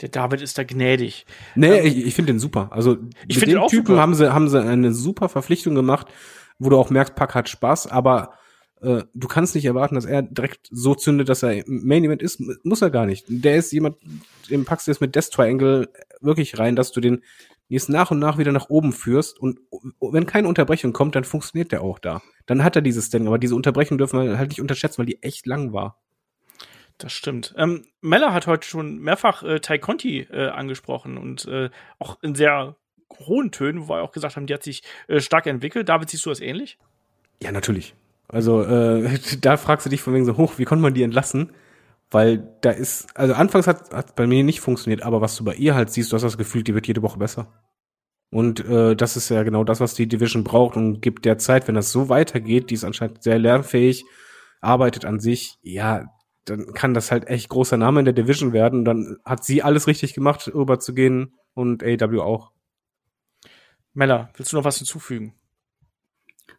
B: Der David ist da gnädig.
D: Nee, ähm, ich, ich finde den super. Also
B: ich mit dem
D: Typen super. haben sie haben sie eine super Verpflichtung gemacht, wo du auch merkst, Pack hat Spaß, aber äh, du kannst nicht erwarten, dass er direkt so zündet, dass er im Main Event ist. Muss er gar nicht. Der ist jemand, dem packst du jetzt mit Death Triangle wirklich rein, dass du den jetzt nach und nach wieder nach oben führst und wenn keine Unterbrechung kommt, dann funktioniert der auch da. Dann hat er dieses Ding, aber diese Unterbrechung dürfen wir halt nicht unterschätzen, weil die echt lang war.
B: Das stimmt. Ähm, Meller hat heute schon mehrfach äh, Tai Conti äh, angesprochen und äh, auch in sehr hohen Tönen, wo wir auch gesagt haben, die hat sich äh, stark entwickelt. David, siehst du das ähnlich?
D: Ja, natürlich. Also äh, da fragst du dich von wegen so hoch, wie konnte man die entlassen? Weil da ist, also anfangs hat es bei mir nicht funktioniert, aber was du bei ihr halt siehst, du hast das Gefühl, die wird jede Woche besser. Und äh, das ist ja genau das, was die Division braucht und gibt der Zeit, wenn das so weitergeht, die ist anscheinend sehr lernfähig, arbeitet an sich, ja, dann kann das halt echt großer Name in der Division werden. Und dann hat sie alles richtig gemacht, rüber zu gehen und AW auch.
B: Mella, willst du noch was hinzufügen?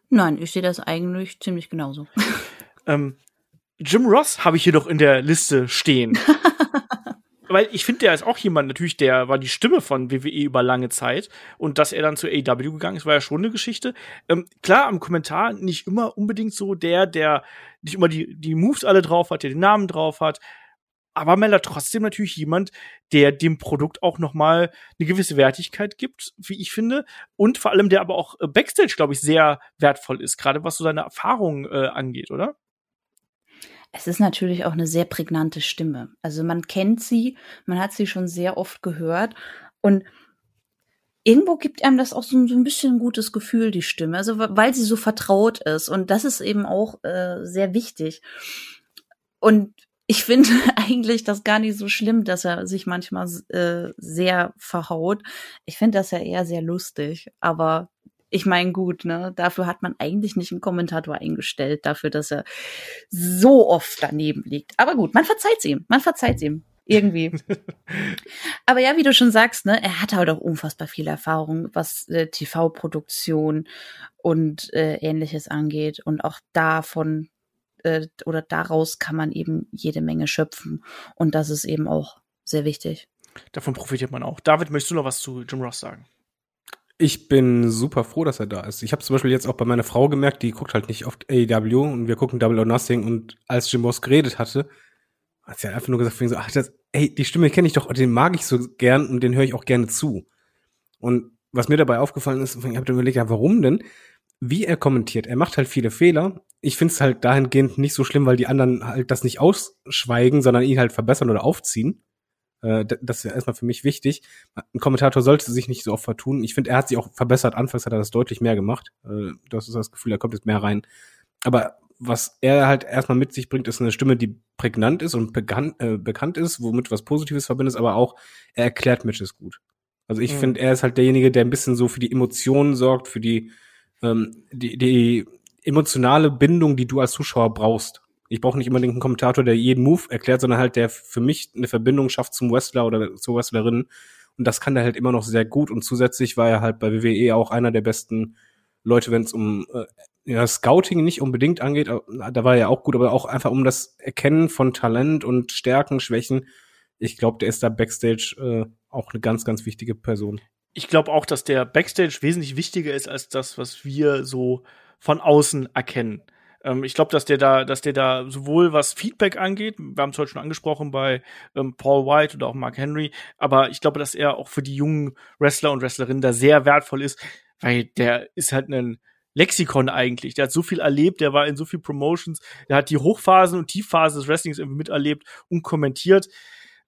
C: Nein, ich sehe das eigentlich ziemlich genauso.
B: ähm, Jim Ross habe ich hier doch in der Liste stehen. Weil ich finde, der ist auch jemand, natürlich, der war die Stimme von WWE über lange Zeit. Und dass er dann zu AW gegangen ist, war ja schon eine Geschichte. Ähm, klar, am Kommentar nicht immer unbedingt so der, der nicht immer die, die Moves alle drauf hat, der den Namen drauf hat. Aber Mella trotzdem natürlich jemand, der dem Produkt auch noch mal eine gewisse Wertigkeit gibt, wie ich finde. Und vor allem, der aber auch äh, Backstage, glaube ich, sehr wertvoll ist. Gerade was so seine Erfahrungen äh, angeht, oder?
C: Es ist natürlich auch eine sehr prägnante Stimme. Also man kennt sie, man hat sie schon sehr oft gehört und irgendwo gibt einem das auch so, ein bisschen ein gutes Gefühl, die Stimme, also weil sie so vertraut ist und das ist eben auch äh, sehr wichtig. Und ich finde eigentlich das gar nicht so schlimm, dass er sich manchmal äh, sehr verhaut. Ich finde das ja eher sehr lustig, aber ich meine, gut, ne, dafür hat man eigentlich nicht einen Kommentator eingestellt, dafür, dass er so oft daneben liegt. Aber gut, man verzeiht ihm, man verzeiht ihm. Irgendwie. Aber ja, wie du schon sagst, ne, er hat halt auch unfassbar viel Erfahrung, was äh, TV-Produktion und äh, ähnliches angeht. Und auch davon äh, oder daraus kann man eben jede Menge schöpfen. Und das ist eben auch sehr wichtig.
B: Davon profitiert man auch. David, möchtest du noch was zu Jim Ross sagen?
D: Ich bin super froh, dass er da ist. Ich habe zum Beispiel jetzt auch bei meiner Frau gemerkt, die guckt halt nicht oft AEW und wir gucken Double or Nothing und als Jim Ross geredet hatte, hat sie halt einfach nur gesagt, so, ach, das, ey, die Stimme kenne ich doch, den mag ich so gern und den höre ich auch gerne zu. Und was mir dabei aufgefallen ist, ich habe dann überlegt, ja, warum denn? Wie er kommentiert, er macht halt viele Fehler. Ich finde es halt dahingehend nicht so schlimm, weil die anderen halt das nicht ausschweigen, sondern ihn halt verbessern oder aufziehen. Äh, das ist ja erstmal für mich wichtig. Ein Kommentator sollte sich nicht so oft vertun. Ich finde, er hat sich auch verbessert. Anfangs hat er das deutlich mehr gemacht. Äh, das ist das Gefühl, er kommt jetzt mehr rein. Aber was er halt erstmal mit sich bringt, ist eine Stimme, die prägnant ist und bekannt, äh, bekannt ist, womit was Positives verbindet, aber auch er erklärt Matches gut. Also ich mhm. finde, er ist halt derjenige, der ein bisschen so für die Emotionen sorgt, für die, ähm, die, die emotionale Bindung, die du als Zuschauer brauchst. Ich brauche nicht unbedingt einen Kommentator, der jeden Move erklärt, sondern halt der für mich eine Verbindung schafft zum Wrestler oder zur Wrestlerin. Und das kann er halt immer noch sehr gut. Und zusätzlich war er halt bei WWE auch einer der besten Leute, wenn es um äh, ja, Scouting nicht unbedingt angeht. Da war er ja auch gut, aber auch einfach um das Erkennen von Talent und Stärken, Schwächen. Ich glaube, der ist da Backstage äh, auch eine ganz, ganz wichtige Person.
B: Ich glaube auch, dass der Backstage wesentlich wichtiger ist als das, was wir so von außen erkennen. Ähm, ich glaube, dass der da, dass der da sowohl was Feedback angeht, wir haben es heute schon angesprochen bei ähm, Paul White oder auch Mark Henry, aber ich glaube, dass er auch für die jungen Wrestler und Wrestlerinnen da sehr wertvoll ist, weil der ist halt ein Lexikon eigentlich. Der hat so viel erlebt, der war in so viel Promotions, der hat die Hochphasen und Tiefphasen des Wrestlings irgendwie miterlebt und kommentiert.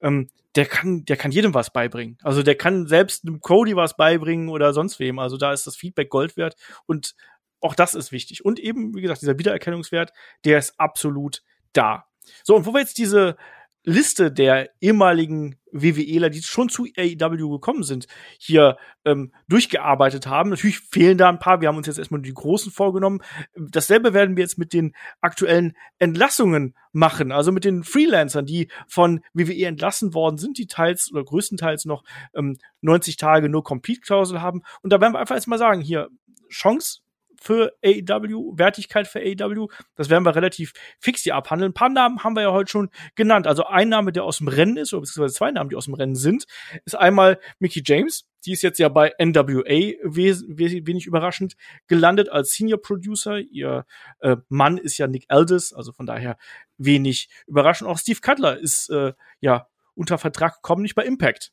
B: Ähm, der kann, der kann jedem was beibringen. Also der kann selbst einem Cody was beibringen oder sonst wem. Also da ist das Feedback Gold wert. Und auch das ist wichtig. Und eben, wie gesagt, dieser Wiedererkennungswert, der ist absolut da. So, und wo wir jetzt diese Liste der ehemaligen WWEler, die schon zu AEW gekommen sind, hier ähm, durchgearbeitet haben. Natürlich fehlen da ein paar. Wir haben uns jetzt erstmal die großen vorgenommen. Dasselbe werden wir jetzt mit den aktuellen Entlassungen machen, also mit den Freelancern, die von WWE entlassen worden sind, die teils oder größtenteils noch ähm, 90 Tage nur Complete-Klausel haben. Und da werden wir einfach jetzt mal sagen, hier Chance für AEW, Wertigkeit für AEW. Das werden wir relativ fix hier abhandeln. Ein paar Namen haben wir ja heute schon genannt. Also ein Name, der aus dem Rennen ist, oder beziehungsweise zwei Namen, die aus dem Rennen sind, ist einmal Mickey James. Die ist jetzt ja bei NWA wenig überraschend gelandet als Senior Producer. Ihr äh, Mann ist ja Nick Aldis, also von daher wenig überraschend. Auch Steve Cutler ist äh, ja unter Vertrag gekommen, nicht bei Impact.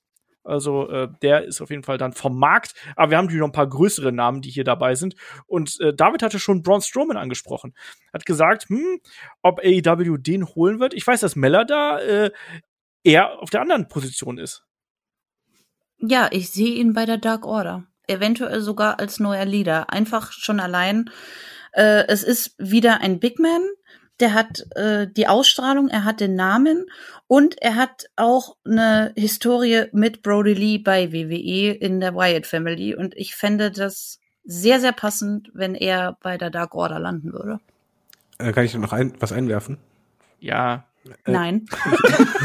B: Also äh, der ist auf jeden Fall dann vom Markt. Aber wir haben natürlich noch ein paar größere Namen, die hier dabei sind. Und äh, David hatte schon Braun Strowman angesprochen. Hat gesagt, hm, ob AEW den holen wird. Ich weiß, dass Meller da äh, eher auf der anderen Position ist.
C: Ja, ich sehe ihn bei der Dark Order. eventuell sogar als neuer Leader. Einfach schon allein. Äh, es ist wieder ein Big Man. Der hat äh, die Ausstrahlung, er hat den Namen und er hat auch eine Historie mit Brody Lee bei WWE in der Wyatt Family. Und ich fände das sehr, sehr passend, wenn er bei der Dark Order landen würde.
D: Äh, kann ich noch ein, was einwerfen?
B: Ja.
D: Äh,
C: Nein.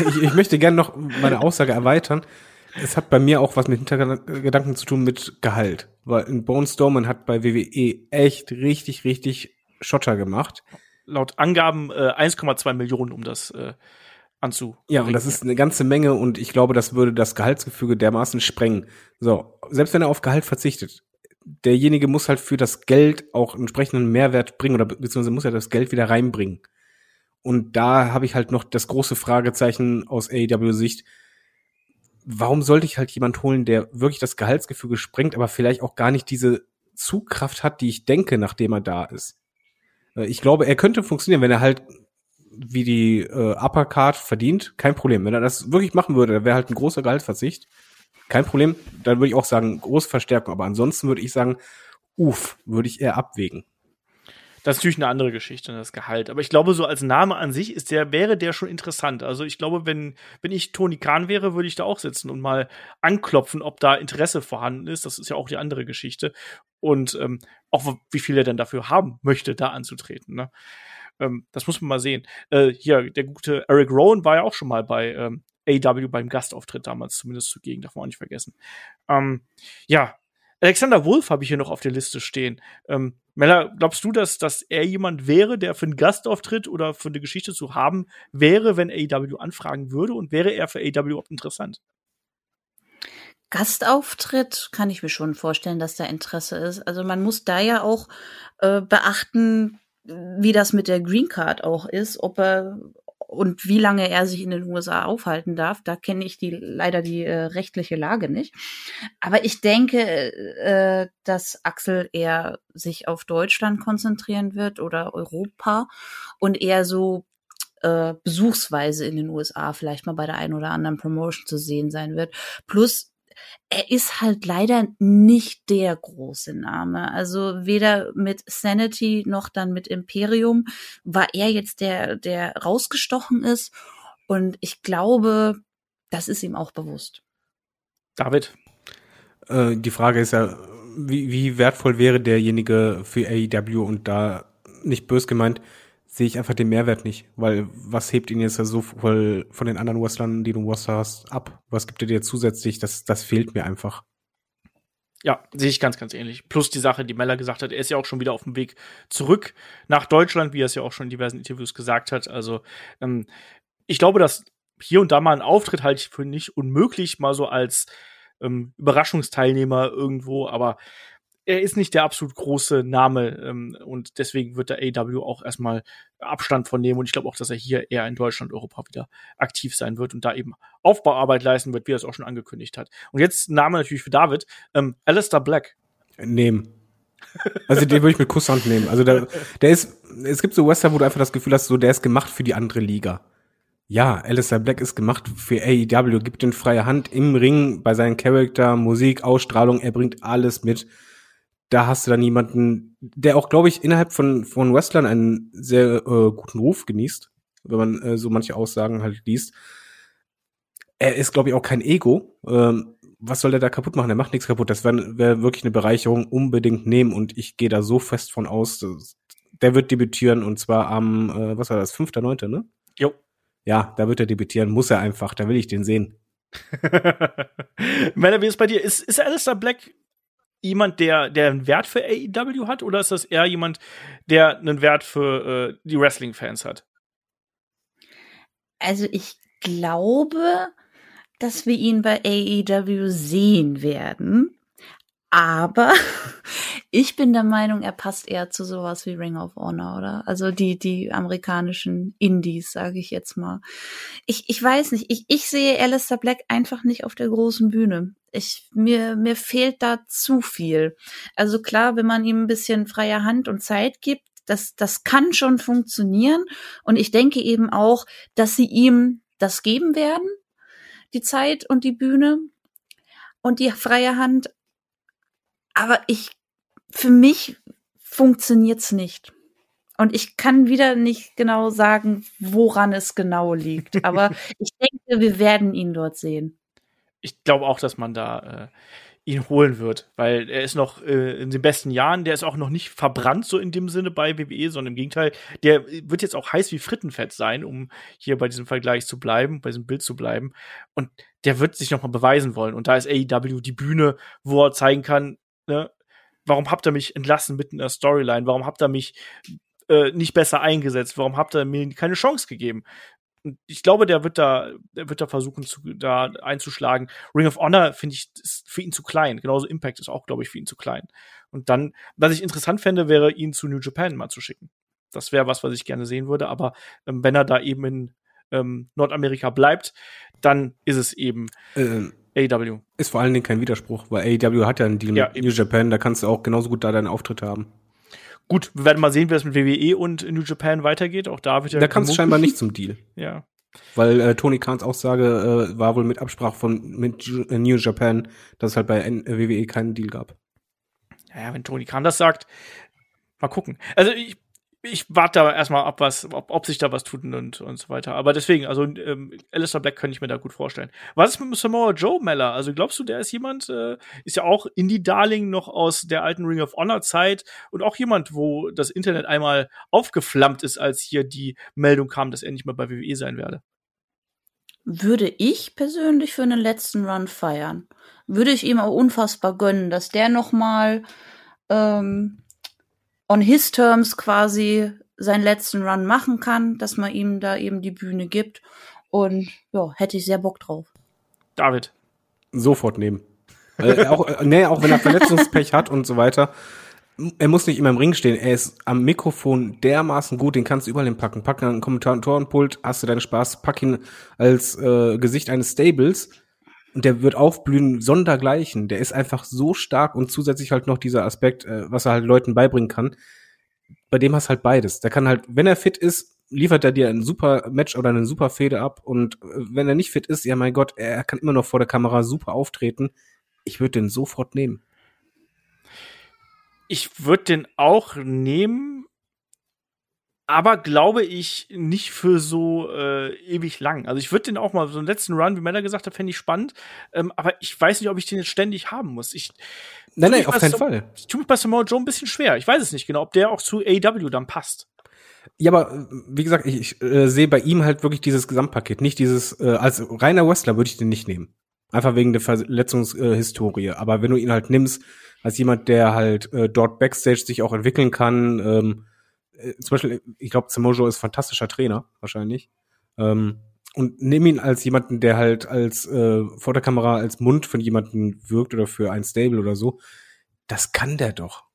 D: ich, ich möchte gerne noch meine Aussage erweitern. Es hat bei mir auch was mit Hintergedanken zu tun mit Gehalt. Weil in Bone Strowman hat bei WWE echt richtig, richtig Schotter gemacht.
B: Laut Angaben äh, 1,2 Millionen, um das äh, anzu.
D: Ja, und das ist eine ganze Menge und ich glaube, das würde das Gehaltsgefüge dermaßen sprengen. So, selbst wenn er auf Gehalt verzichtet, derjenige muss halt für das Geld auch entsprechenden Mehrwert bringen oder beziehungsweise muss er das Geld wieder reinbringen. Und da habe ich halt noch das große Fragezeichen aus AEW-Sicht. Warum sollte ich halt jemand holen, der wirklich das Gehaltsgefüge sprengt, aber vielleicht auch gar nicht diese Zugkraft hat, die ich denke, nachdem er da ist? Äh, ich glaube, er könnte funktionieren, wenn er halt wie die äh, Uppercard verdient, kein Problem. Wenn er das wirklich machen würde, wäre halt ein großer Gehaltsverzicht. Kein Problem. Dann würde ich auch sagen, große Verstärkung. Aber ansonsten würde ich sagen, uff, würde ich eher abwägen.
B: Das ist natürlich eine andere Geschichte, das Gehalt. Aber ich glaube, so als Name an sich ist der, wäre der schon interessant. Also ich glaube, wenn, wenn ich Toni Kahn wäre, würde ich da auch sitzen und mal anklopfen, ob da Interesse vorhanden ist. Das ist ja auch die andere Geschichte. Und ähm, auch wie viel er denn dafür haben möchte, da anzutreten. Ne? Ähm, das muss man mal sehen. Äh, hier, der gute Eric Rowan war ja auch schon mal bei ähm, AW beim Gastauftritt damals zumindest zugegen, darf man auch nicht vergessen. Ähm, ja, Alexander Wolf habe ich hier noch auf der Liste stehen. Ähm, Mella, glaubst du, dass, dass er jemand wäre, der für einen Gastauftritt oder für eine Geschichte zu haben wäre, wenn AEW anfragen würde? Und wäre er für AEW interessant?
C: Gastauftritt kann ich mir schon vorstellen, dass da Interesse ist. Also man muss da ja auch äh, beachten, wie das mit der Green Card auch ist, ob er und wie lange er sich in den USA aufhalten darf, da kenne ich die leider die äh, rechtliche Lage nicht. Aber ich denke, äh, dass Axel eher sich auf Deutschland konzentrieren wird oder Europa und eher so äh, besuchsweise in den USA vielleicht mal bei der einen oder anderen Promotion zu sehen sein wird. Plus er ist halt leider nicht der große Name. Also weder mit Sanity noch dann mit Imperium war er jetzt der, der rausgestochen ist. Und ich glaube, das ist ihm auch bewusst.
B: David.
D: Äh, die Frage ist ja, wie, wie wertvoll wäre derjenige für AEW und da nicht bös gemeint, sehe ich einfach den Mehrwert nicht, weil was hebt ihn jetzt so voll von den anderen Wrestlern, die du Wrestler hast, ab? Was gibt er dir zusätzlich? Das, das fehlt mir einfach.
B: Ja, sehe ich ganz, ganz ähnlich. Plus die Sache, die Meller gesagt hat, er ist ja auch schon wieder auf dem Weg zurück nach Deutschland, wie er es ja auch schon in diversen Interviews gesagt hat. Also ähm, ich glaube, dass hier und da mal ein Auftritt halte ich für nicht unmöglich, mal so als ähm, Überraschungsteilnehmer irgendwo, aber er ist nicht der absolut große Name ähm, und deswegen wird der AW auch erstmal Abstand von nehmen und ich glaube auch, dass er hier eher in Deutschland, Europa wieder aktiv sein wird und da eben Aufbauarbeit leisten wird, wie er es auch schon angekündigt hat. Und jetzt Name natürlich für David, ähm, Alistair Black.
D: Nehmen. Also den würde ich mit Kusshand nehmen. Also der, der ist, es gibt so Western, wo du einfach das Gefühl hast, so der ist gemacht für die andere Liga. Ja, Alistair Black ist gemacht für AEW, gibt den freie Hand im Ring bei seinen Charakter, Musik, Ausstrahlung, er bringt alles mit da hast du dann jemanden, der auch, glaube ich, innerhalb von, von Wrestlern einen sehr äh, guten Ruf genießt, wenn man äh, so manche Aussagen halt liest. Er ist, glaube ich, auch kein Ego. Ähm, was soll der da kaputt machen? Er macht nichts kaputt. Das wäre wär wirklich eine Bereicherung. Unbedingt nehmen. Und ich gehe da so fest von aus, dass, der wird debütieren und zwar am, äh, was war das, 5.9., ne?
B: Jo.
D: Ja, da wird er debütieren. Muss er einfach. Da will ich den sehen.
B: Männer, wie ist bei dir? Ist, ist Alistair Black jemand, der, der einen Wert für AEW hat, oder ist das eher jemand, der einen Wert für äh, die Wrestling-Fans hat?
C: Also ich glaube, dass wir ihn bei AEW sehen werden. Aber ich bin der Meinung, er passt eher zu sowas wie Ring of Honor, oder? Also die, die amerikanischen Indies, sage ich jetzt mal. Ich, ich weiß nicht, ich, ich sehe Alistair Black einfach nicht auf der großen Bühne. Ich, mir, mir fehlt da zu viel. Also klar, wenn man ihm ein bisschen freie Hand und Zeit gibt, das, das kann schon funktionieren. Und ich denke eben auch, dass sie ihm das geben werden, die Zeit und die Bühne und die freie Hand aber ich, für mich funktioniert's nicht. Und ich kann wieder nicht genau sagen, woran es genau liegt. Aber ich denke, wir werden ihn dort sehen.
B: Ich glaube auch, dass man da äh, ihn holen wird, weil er ist noch äh, in den besten Jahren, der ist auch noch nicht verbrannt so in dem Sinne bei WWE, sondern im Gegenteil, der wird jetzt auch heiß wie Frittenfett sein, um hier bei diesem Vergleich zu bleiben, bei diesem Bild zu bleiben und der wird sich noch mal beweisen wollen und da ist AEW die Bühne, wo er zeigen kann, ne, warum habt ihr mich entlassen mitten in der Storyline, warum habt ihr mich äh, nicht besser eingesetzt, warum habt ihr mir keine Chance gegeben? ich glaube, der wird da, der wird da versuchen, zu, da einzuschlagen. Ring of Honor finde ich ist für ihn zu klein. Genauso Impact ist auch, glaube ich, für ihn zu klein. Und dann, was ich interessant fände, wäre, ihn zu New Japan mal zu schicken. Das wäre was, was ich gerne sehen würde. Aber ähm, wenn er da eben in ähm, Nordamerika bleibt, dann ist es eben ähm, AEW.
D: Ist vor allen Dingen kein Widerspruch, weil AEW hat ja einen Deal ja, mit. New Japan, da kannst du auch genauso gut da deinen Auftritt haben.
B: Gut, wir werden mal sehen, wie es mit WWE und New Japan weitergeht. Auch da wird ja.
D: Da kam es scheinbar nicht zum Deal.
B: Ja.
D: Weil äh, Tony Kahns Aussage äh, war wohl mit Absprache von mit äh, New Japan, dass es halt bei N WWE keinen Deal gab.
B: Ja, wenn Tony Khan das sagt, mal gucken. Also ich ich warte da erstmal ab, was, ob, ob sich da was tut und, und so weiter. Aber deswegen, also ähm, Alistair Black könnte ich mir da gut vorstellen. Was ist mit Samoa Joe Meller? Also glaubst du, der ist jemand, äh, ist ja auch Indie-Darling noch aus der alten Ring of Honor-Zeit und auch jemand, wo das Internet einmal aufgeflammt ist, als hier die Meldung kam, dass er nicht mehr bei WWE sein werde.
C: Würde ich persönlich für einen letzten Run feiern. Würde ich ihm auch unfassbar gönnen, dass der noch mal ähm, on his terms quasi seinen letzten Run machen kann, dass man ihm da eben die Bühne gibt. Und ja, hätte ich sehr Bock drauf.
B: David.
D: Sofort nehmen. äh, auch, äh, nee, auch wenn er Verletzungspech hat und so weiter. Er muss nicht immer im Ring stehen. Er ist am Mikrofon dermaßen gut, den kannst du überall hinpacken. Pack ihn an einen Kommentatorenpult, hast du deinen Spaß, pack ihn als äh, Gesicht eines Stables und der wird aufblühen sondergleichen. Der ist einfach so stark und zusätzlich halt noch dieser Aspekt, äh, was er halt Leuten beibringen kann. Bei dem hast halt beides. Der kann halt, wenn er fit ist, liefert er dir ein super Match oder eine super Fehde ab. Und äh, wenn er nicht fit ist, ja mein Gott, er kann immer noch vor der Kamera super auftreten. Ich würde den sofort nehmen.
B: Ich würde den auch nehmen, aber glaube ich nicht für so äh, ewig lang. Also ich würde den auch mal so einen letzten Run, wie Männer gesagt hat, fände ich spannend. Ähm, aber ich weiß nicht, ob ich den jetzt ständig haben muss. Ich
D: nein, nein, auf keinen Fall.
B: Ich tue mich bei Samoa Joe ein bisschen schwer. Ich weiß es nicht genau, ob der auch zu AW dann passt.
D: Ja, aber wie gesagt, ich, ich äh, sehe bei ihm halt wirklich dieses Gesamtpaket, nicht dieses äh, als reiner Wrestler würde ich den nicht nehmen. Einfach wegen der Verletzungshistorie. Äh, aber wenn du ihn halt nimmst als jemand, der halt äh, dort backstage sich auch entwickeln kann, ähm, äh, zum Beispiel, ich glaube, Samojo ist fantastischer Trainer, wahrscheinlich. Ähm, und nimm ihn als jemanden, der halt als äh, vor der Kamera als Mund von jemanden wirkt oder für ein Stable oder so. Das kann der doch.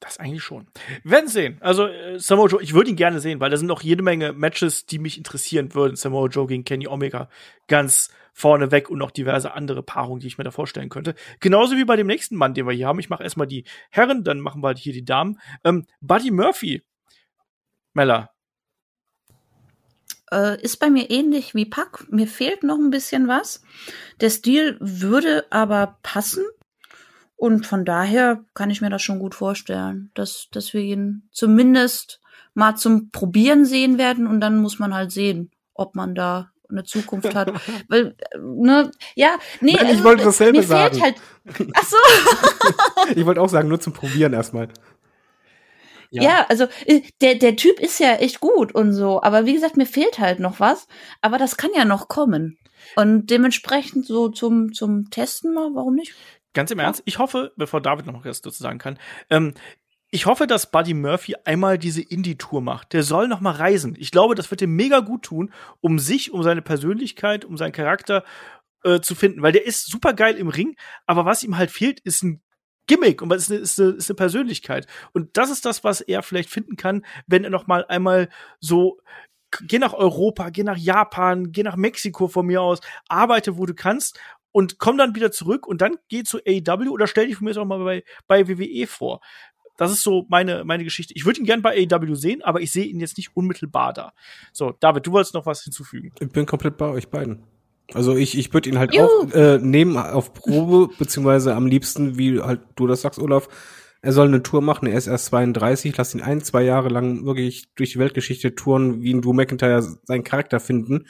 B: Das eigentlich schon. Wir werden sehen. Also äh, Samoa Joe, ich würde ihn gerne sehen, weil da sind noch jede Menge Matches, die mich interessieren würden. Samoa Joe gegen Kenny Omega ganz vorneweg und noch diverse andere Paarungen, die ich mir da vorstellen könnte. Genauso wie bei dem nächsten Mann, den wir hier haben. Ich mache erstmal die Herren, dann machen wir hier die Damen. Ähm, Buddy Murphy. Mella.
C: Äh, ist bei mir ähnlich wie Pack. Mir fehlt noch ein bisschen was. Der Stil würde aber passen. Und von daher kann ich mir das schon gut vorstellen, dass, dass wir ihn zumindest mal zum Probieren sehen werden und dann muss man halt sehen, ob man da eine Zukunft hat. Weil, ne, ja, nee,
D: Nein, ich also, wollte dasselbe
C: mir
D: sagen.
C: Fehlt halt, ach so.
D: ich wollte auch sagen, nur zum Probieren erstmal.
C: Ja. ja, also äh, der, der Typ ist ja echt gut und so, aber wie gesagt, mir fehlt halt noch was, aber das kann ja noch kommen. Und dementsprechend so zum, zum Testen mal, warum nicht?
B: Ganz im Ernst, ich hoffe, bevor David noch was dazu sagen kann, ähm, ich hoffe, dass Buddy Murphy einmal diese Indie-Tour macht. Der soll noch mal reisen. Ich glaube, das wird ihm mega gut tun, um sich, um seine Persönlichkeit, um seinen Charakter äh, zu finden, weil der ist super geil im Ring, aber was ihm halt fehlt, ist ein Gimmick und was ist eine, ist, eine, ist eine Persönlichkeit. Und das ist das, was er vielleicht finden kann, wenn er noch mal einmal so geh nach Europa, geh nach Japan, geh nach Mexiko von mir aus, arbeite, wo du kannst und komm dann wieder zurück und dann geh zu AEW oder stell dich von mir auch mal bei, bei WWE vor. Das ist so meine, meine Geschichte. Ich würde ihn gern bei AEW sehen, aber ich sehe ihn jetzt nicht unmittelbar da. So, David, du wolltest noch was hinzufügen.
D: Ich bin komplett bei euch beiden. Also ich, ich würde ihn halt
C: Juhu.
D: auch äh, nehmen auf Probe, beziehungsweise am liebsten, wie halt du das sagst, Olaf, er soll eine Tour machen, er ist erst 32, lass ihn ein, zwei Jahre lang wirklich durch die Weltgeschichte touren, wie ein Drew McIntyre seinen Charakter finden.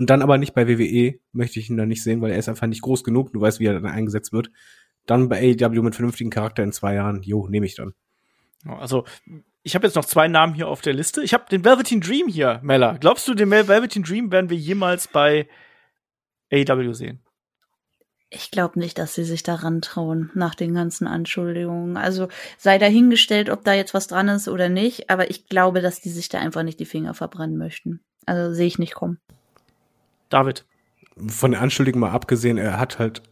D: Und dann aber nicht bei WWE, möchte ich ihn da nicht sehen, weil er ist einfach nicht groß genug, du weißt, wie er dann eingesetzt wird. Dann bei AEW mit vernünftigen Charakter in zwei Jahren, jo, nehme ich dann.
B: Also, ich habe jetzt noch zwei Namen hier auf der Liste. Ich habe den Velveteen Dream hier, Mella. Glaubst du, den Velveteen Dream werden wir jemals bei AEW sehen?
C: Ich glaube nicht, dass sie sich daran trauen, nach den ganzen Anschuldigungen. Also sei dahingestellt, ob da jetzt was dran ist oder nicht, aber ich glaube, dass die sich da einfach nicht die Finger verbrennen möchten. Also sehe ich nicht kommen.
B: David.
D: Von der Anschuldigung mal abgesehen, er hat halt,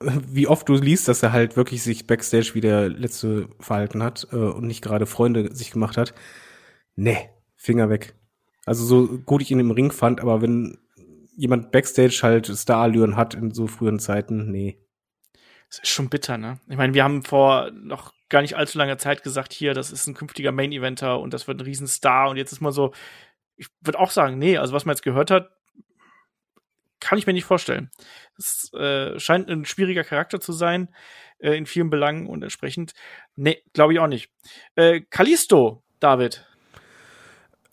D: wie oft du liest, dass er halt wirklich sich backstage wie der letzte verhalten hat äh, und nicht gerade Freunde sich gemacht hat. Nee, Finger weg. Also so gut ich ihn im Ring fand, aber wenn jemand backstage halt Starallüren hat in so frühen Zeiten, nee.
B: Das ist schon bitter, ne? Ich meine, wir haben vor noch gar nicht allzu langer Zeit gesagt, hier, das ist ein künftiger Main-Eventer und das wird ein Riesenstar und jetzt ist man so, ich würde auch sagen, nee, also was man jetzt gehört hat, kann ich mir nicht vorstellen. Das äh, scheint ein schwieriger Charakter zu sein äh, in vielen Belangen und entsprechend, nee, glaube ich auch nicht. Äh, Kalisto, David.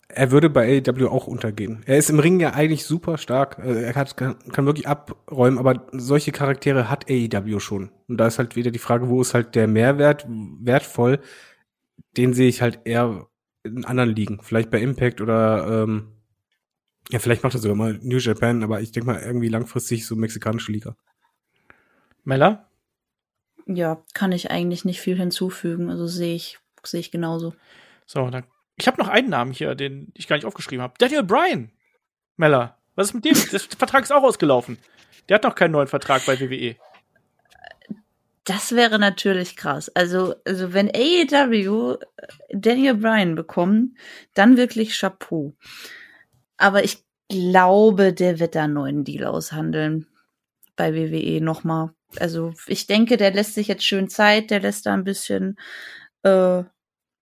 D: Er würde bei AEW auch untergehen. Er ist im Ring ja eigentlich super stark. Äh, Er hat, kann, kann wirklich abräumen, aber solche Charaktere hat AEW schon. Und da ist halt wieder die Frage, wo ist halt der Mehrwert wertvoll? Den sehe ich halt eher in anderen Ligen. Vielleicht bei Impact oder ähm, ja, vielleicht macht er sogar mal New Japan, aber ich denke mal irgendwie langfristig so mexikanische Liga.
B: Mella?
C: Ja, kann ich eigentlich nicht viel hinzufügen. Also sehe ich, sehe ich genauso.
B: So, dann. Ich habe noch einen Namen hier, den ich gar nicht aufgeschrieben habe. Daniel Bryan. Mella. Was ist mit dem? Der Vertrag ist auch ausgelaufen. Der hat noch keinen neuen Vertrag bei WWE.
C: Das wäre natürlich krass. Also, also wenn AEW Daniel Bryan bekommen, dann wirklich Chapeau. Aber ich glaube, der wird da einen neuen Deal aushandeln bei WWE nochmal. Also ich denke, der lässt sich jetzt schön Zeit, der lässt da ein bisschen, äh,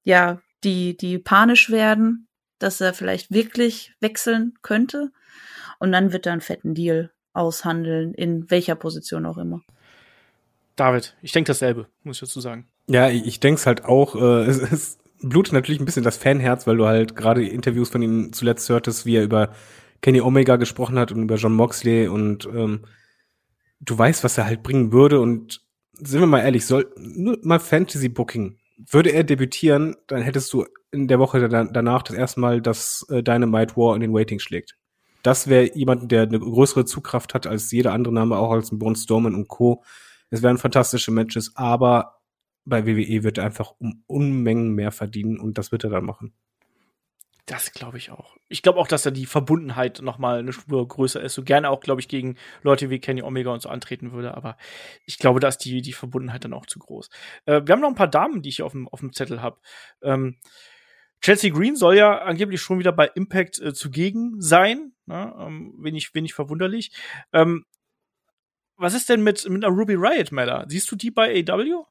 C: ja, die, die panisch werden, dass er vielleicht wirklich wechseln könnte. Und dann wird er einen fetten Deal aushandeln, in welcher Position auch immer.
B: David, ich denke dasselbe, muss ich dazu sagen.
D: Ja, ich, denke es halt auch. Äh, es, es blutet natürlich ein bisschen das Fanherz, weil du halt gerade Interviews von ihm zuletzt hörtest, wie er über Kenny Omega gesprochen hat und über John Moxley und ähm, du weißt, was er halt bringen würde und sind wir mal ehrlich, soll nur mal Fantasy Booking. Würde er debütieren, dann hättest du in der Woche da, danach das erste Mal, dass äh, Dynamite War in den Waiting schlägt. Das wäre jemand, der eine größere Zugkraft hat als jeder andere Name, auch als ein Braun Strowman und Co. Es wären fantastische Matches, aber bei WWE wird er einfach um Unmengen mehr verdienen und das wird er dann machen.
B: Das glaube ich auch. Ich glaube auch, dass da die Verbundenheit noch mal eine Spur größer ist. So gerne auch, glaube ich, gegen Leute wie Kenny Omega und so antreten würde. Aber ich glaube, da ist die, die Verbundenheit dann auch zu groß. Äh, wir haben noch ein paar Damen, die ich auf dem, auf dem Zettel habe. Ähm, Chelsea Green soll ja angeblich schon wieder bei Impact äh, zugegen sein. Ne? Ähm, wenig, wenig verwunderlich. Ähm, was ist denn mit, mit einer Ruby Riot, Mella? Siehst du die bei AW?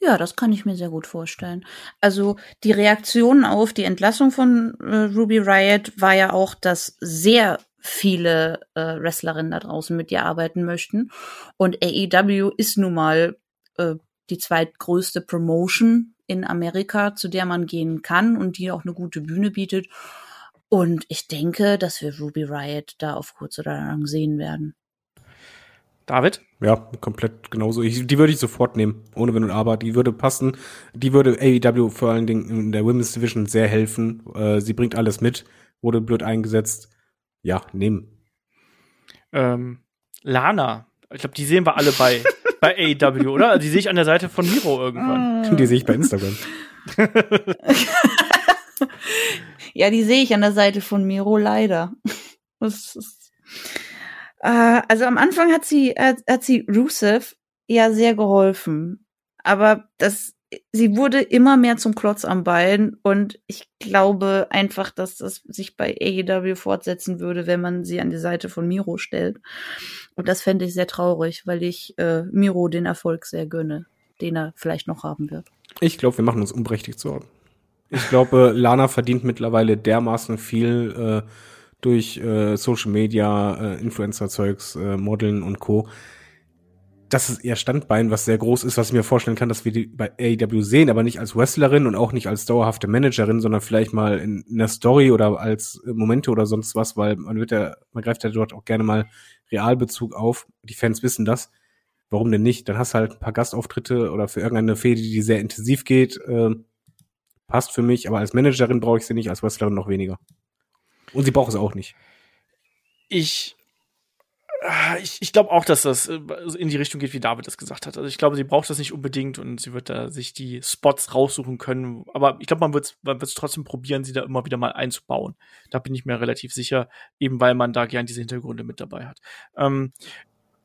C: Ja, das kann ich mir sehr gut vorstellen. Also die Reaktion auf die Entlassung von äh, Ruby Riot war ja auch, dass sehr viele äh, Wrestlerinnen da draußen mit ihr arbeiten möchten. Und AEW ist nun mal äh, die zweitgrößte Promotion in Amerika, zu der man gehen kann und die auch eine gute Bühne bietet. Und ich denke, dass wir Ruby Riot da auf kurz oder lang sehen werden.
B: David?
D: Ja, komplett genauso. Ich, die würde ich sofort nehmen, ohne Wenn und Aber. Die würde passen. Die würde AEW vor allen Dingen in der Women's Division sehr helfen. Äh, sie bringt alles mit, wurde blöd eingesetzt. Ja, nehmen.
B: Ähm, Lana. Ich glaube, die sehen wir alle bei, bei AEW, oder? Also die sehe ich an der Seite von Miro irgendwann.
D: Die sehe ich bei Instagram.
C: ja, die sehe ich an der Seite von Miro leider. Das ist, äh, also am Anfang hat sie, hat, hat sie Rusev ja sehr geholfen. Aber das, sie wurde immer mehr zum Klotz am Bein und ich glaube einfach, dass das sich bei AEW fortsetzen würde, wenn man sie an die Seite von Miro stellt. Und das fände ich sehr traurig, weil ich äh, Miro den Erfolg sehr gönne, den er vielleicht noch haben wird.
D: Ich glaube, wir machen uns unberechtigt Sorgen. Ich glaube, Lana verdient mittlerweile dermaßen viel. Äh, durch äh, Social Media, äh, Influencer-Zeugs, äh, Modeln und Co. Das ist ihr Standbein, was sehr groß ist, was ich mir vorstellen kann, dass wir die bei AEW sehen, aber nicht als Wrestlerin und auch nicht als dauerhafte Managerin, sondern vielleicht mal in, in der Story oder als äh, Momente oder sonst was, weil man wird ja, man greift ja dort auch gerne mal Realbezug auf. Die Fans wissen das. Warum denn nicht? Dann hast du halt ein paar Gastauftritte oder für irgendeine Fehde, die sehr intensiv geht. Äh, passt für mich, aber als Managerin brauche ich sie nicht, als Wrestlerin noch weniger. Und sie braucht es auch nicht.
B: Ich ah, ich, ich glaube auch, dass das äh, in die Richtung geht, wie David das gesagt hat. Also ich glaube, sie braucht das nicht unbedingt und sie wird da sich die Spots raussuchen können. Aber ich glaube, man wird es man trotzdem probieren, sie da immer wieder mal einzubauen. Da bin ich mir relativ sicher, eben weil man da gern diese Hintergründe mit dabei hat. Ähm,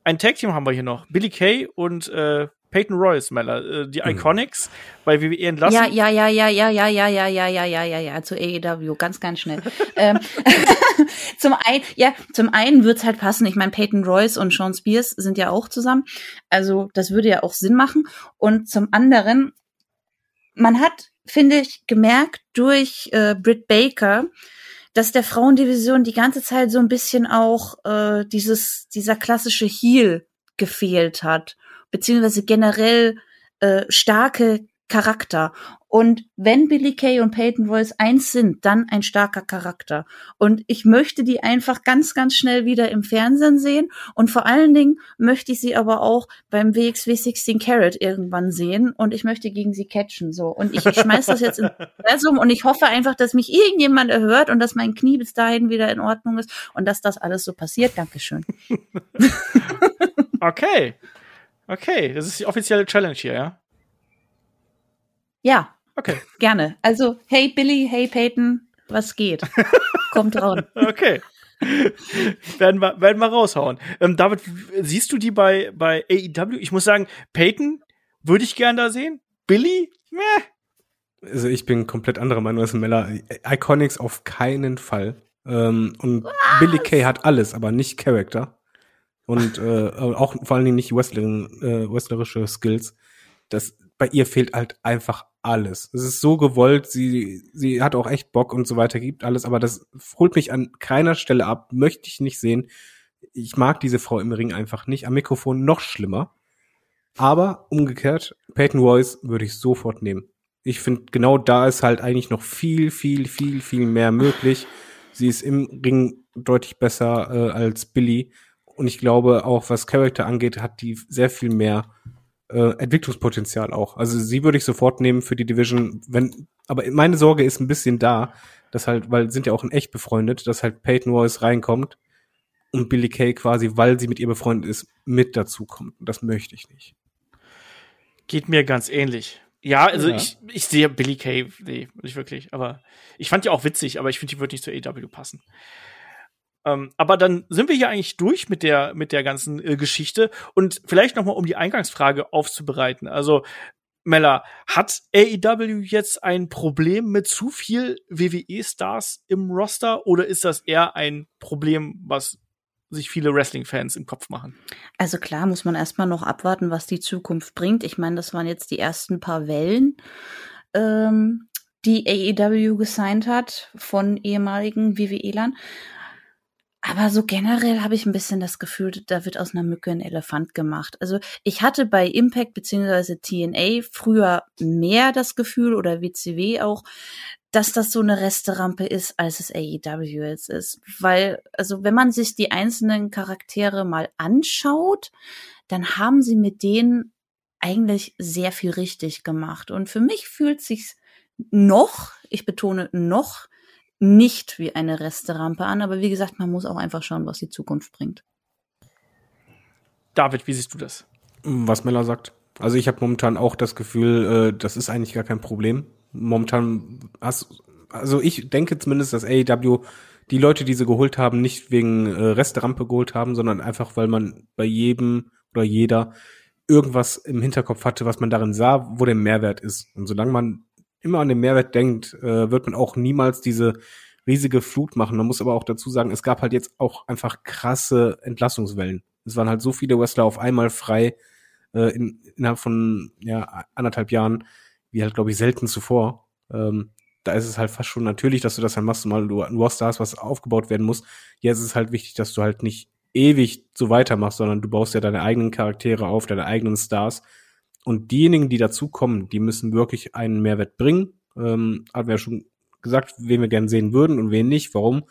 B: ein Tag-Team haben wir hier noch. Billy Kay und äh, Peyton Royce, Meller, äh, die Iconics bei WWE entlassen.
C: Ja, ja, ja, ja, ja, ja, ja, ja, ja, ja, ja, ja, ja, zu AEW, ganz, ganz schnell. ähm, zum einen, ja, zum einen wird's halt passen. Ich meine, Peyton Royce und Sean Spears sind ja auch zusammen. Also, das würde ja auch Sinn machen. Und zum anderen, man hat, finde ich, gemerkt durch äh, Britt Baker, dass der Frauendivision die ganze Zeit so ein bisschen auch äh, dieses, dieser klassische Heel gefehlt hat, beziehungsweise generell äh, starke Charakter. Und wenn Billy Kay und Peyton Royce eins sind, dann ein starker Charakter. Und ich möchte die einfach ganz, ganz schnell wieder im Fernsehen sehen. Und vor allen Dingen möchte ich sie aber auch beim WXW 16 Carat irgendwann sehen. Und ich möchte gegen sie catchen, so. Und ich, ich schmeiß das jetzt ins Universum und ich hoffe einfach, dass mich irgendjemand erhört und dass mein Knie bis dahin wieder in Ordnung ist und dass das alles so passiert. Dankeschön.
B: okay. Okay, das ist die offizielle Challenge hier, ja?
C: Ja.
B: Okay.
C: Gerne. Also, hey Billy, hey Peyton, was geht? Kommt raus.
B: Okay. werden, wir, werden wir raushauen. Ähm, David, siehst du die bei, bei AEW? Ich muss sagen, Peyton würde ich gern da sehen. Billy? Meh.
D: Also ich bin komplett anderer Meinung als Mella. Iconics auf keinen Fall. Ähm, und Was? Billy Kay hat alles, aber nicht Charakter. Und äh, auch vor allen Dingen nicht Wrestling, äh, wrestlerische Skills. Das, bei ihr fehlt halt einfach alles. Es ist so gewollt, sie, sie hat auch echt Bock und so weiter, gibt alles, aber das holt mich an keiner Stelle ab, möchte ich nicht sehen. Ich mag diese Frau im Ring einfach nicht, am Mikrofon noch schlimmer. Aber umgekehrt, Peyton Royce würde ich sofort nehmen. Ich finde, genau da ist halt eigentlich noch viel, viel, viel, viel mehr möglich. Sie ist im Ring deutlich besser äh, als Billy. Und ich glaube, auch was Charakter angeht, hat die sehr viel mehr äh, Entwicklungspotenzial auch. Also sie würde ich sofort nehmen für die Division, wenn, aber meine Sorge ist ein bisschen da, dass halt, weil sind ja auch in echt befreundet, dass halt Peyton Royce reinkommt und Billy Kay quasi, weil sie mit ihr befreundet ist, mit dazu kommt. Und das möchte ich nicht.
B: Geht mir ganz ähnlich. Ja, also ja. ich, ich sehe Billy Kay, nee, nicht wirklich, aber ich fand die auch witzig, aber ich finde, die würde nicht zur AW passen. Ähm, aber dann sind wir hier eigentlich durch mit der mit der ganzen äh, Geschichte und vielleicht noch mal um die Eingangsfrage aufzubereiten. Also Mella, hat AEW jetzt ein Problem mit zu viel WWE-Stars im Roster oder ist das eher ein Problem, was sich viele Wrestling-Fans im Kopf machen?
C: Also klar, muss man erstmal noch abwarten, was die Zukunft bringt. Ich meine, das waren jetzt die ersten paar Wellen, ähm, die AEW gesigned hat von ehemaligen WWE-Lern. Aber so generell habe ich ein bisschen das Gefühl, da wird aus einer Mücke ein Elefant gemacht. Also ich hatte bei Impact beziehungsweise TNA früher mehr das Gefühl oder WCW auch, dass das so eine Resterampe ist, als es AEW jetzt ist. Weil, also wenn man sich die einzelnen Charaktere mal anschaut, dann haben sie mit denen eigentlich sehr viel richtig gemacht. Und für mich fühlt sich's noch, ich betone noch, nicht wie eine Resterampe an, aber wie gesagt, man muss auch einfach schauen, was die Zukunft bringt.
B: David, wie siehst du das?
D: Was Mella sagt. Also ich habe momentan auch das Gefühl, äh, das ist eigentlich gar kein Problem. Momentan hast, also ich denke zumindest, dass AEW die Leute, die sie geholt haben, nicht wegen äh, Resterampe geholt haben, sondern einfach, weil man bei jedem oder jeder irgendwas im Hinterkopf hatte, was man darin sah, wo der Mehrwert ist. Und solange man immer an den Mehrwert denkt, äh, wird man auch niemals diese riesige Flut machen. Man muss aber auch dazu sagen, es gab halt jetzt auch einfach krasse Entlassungswellen. Es waren halt so viele Wrestler auf einmal frei äh, in, innerhalb von ja, anderthalb Jahren, wie halt, glaube ich, selten zuvor. Ähm, da ist es halt fast schon natürlich, dass du das dann machst, mal du ein Roster hast, was aufgebaut werden muss. Jetzt ist es halt wichtig, dass du halt nicht ewig so weitermachst, sondern du baust ja deine eigenen Charaktere auf, deine eigenen Stars. Und diejenigen, die dazukommen, die müssen wirklich einen Mehrwert bringen. Ähm, haben wir ja schon gesagt, wen wir gerne sehen würden und wen nicht. Warum?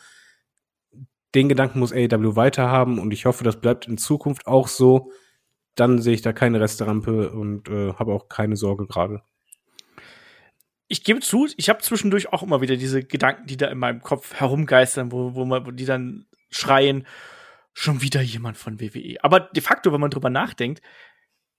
D: Den Gedanken muss AEW weiterhaben und ich hoffe, das bleibt in Zukunft auch so. Dann sehe ich da keine Resterampe und äh, habe auch keine Sorge gerade
B: ich gebe zu, ich habe zwischendurch auch immer wieder diese Gedanken, die da in meinem Kopf herumgeistern, wo, wo man, wo die dann schreien, schon wieder jemand von WWE. Aber de facto, wenn man drüber nachdenkt,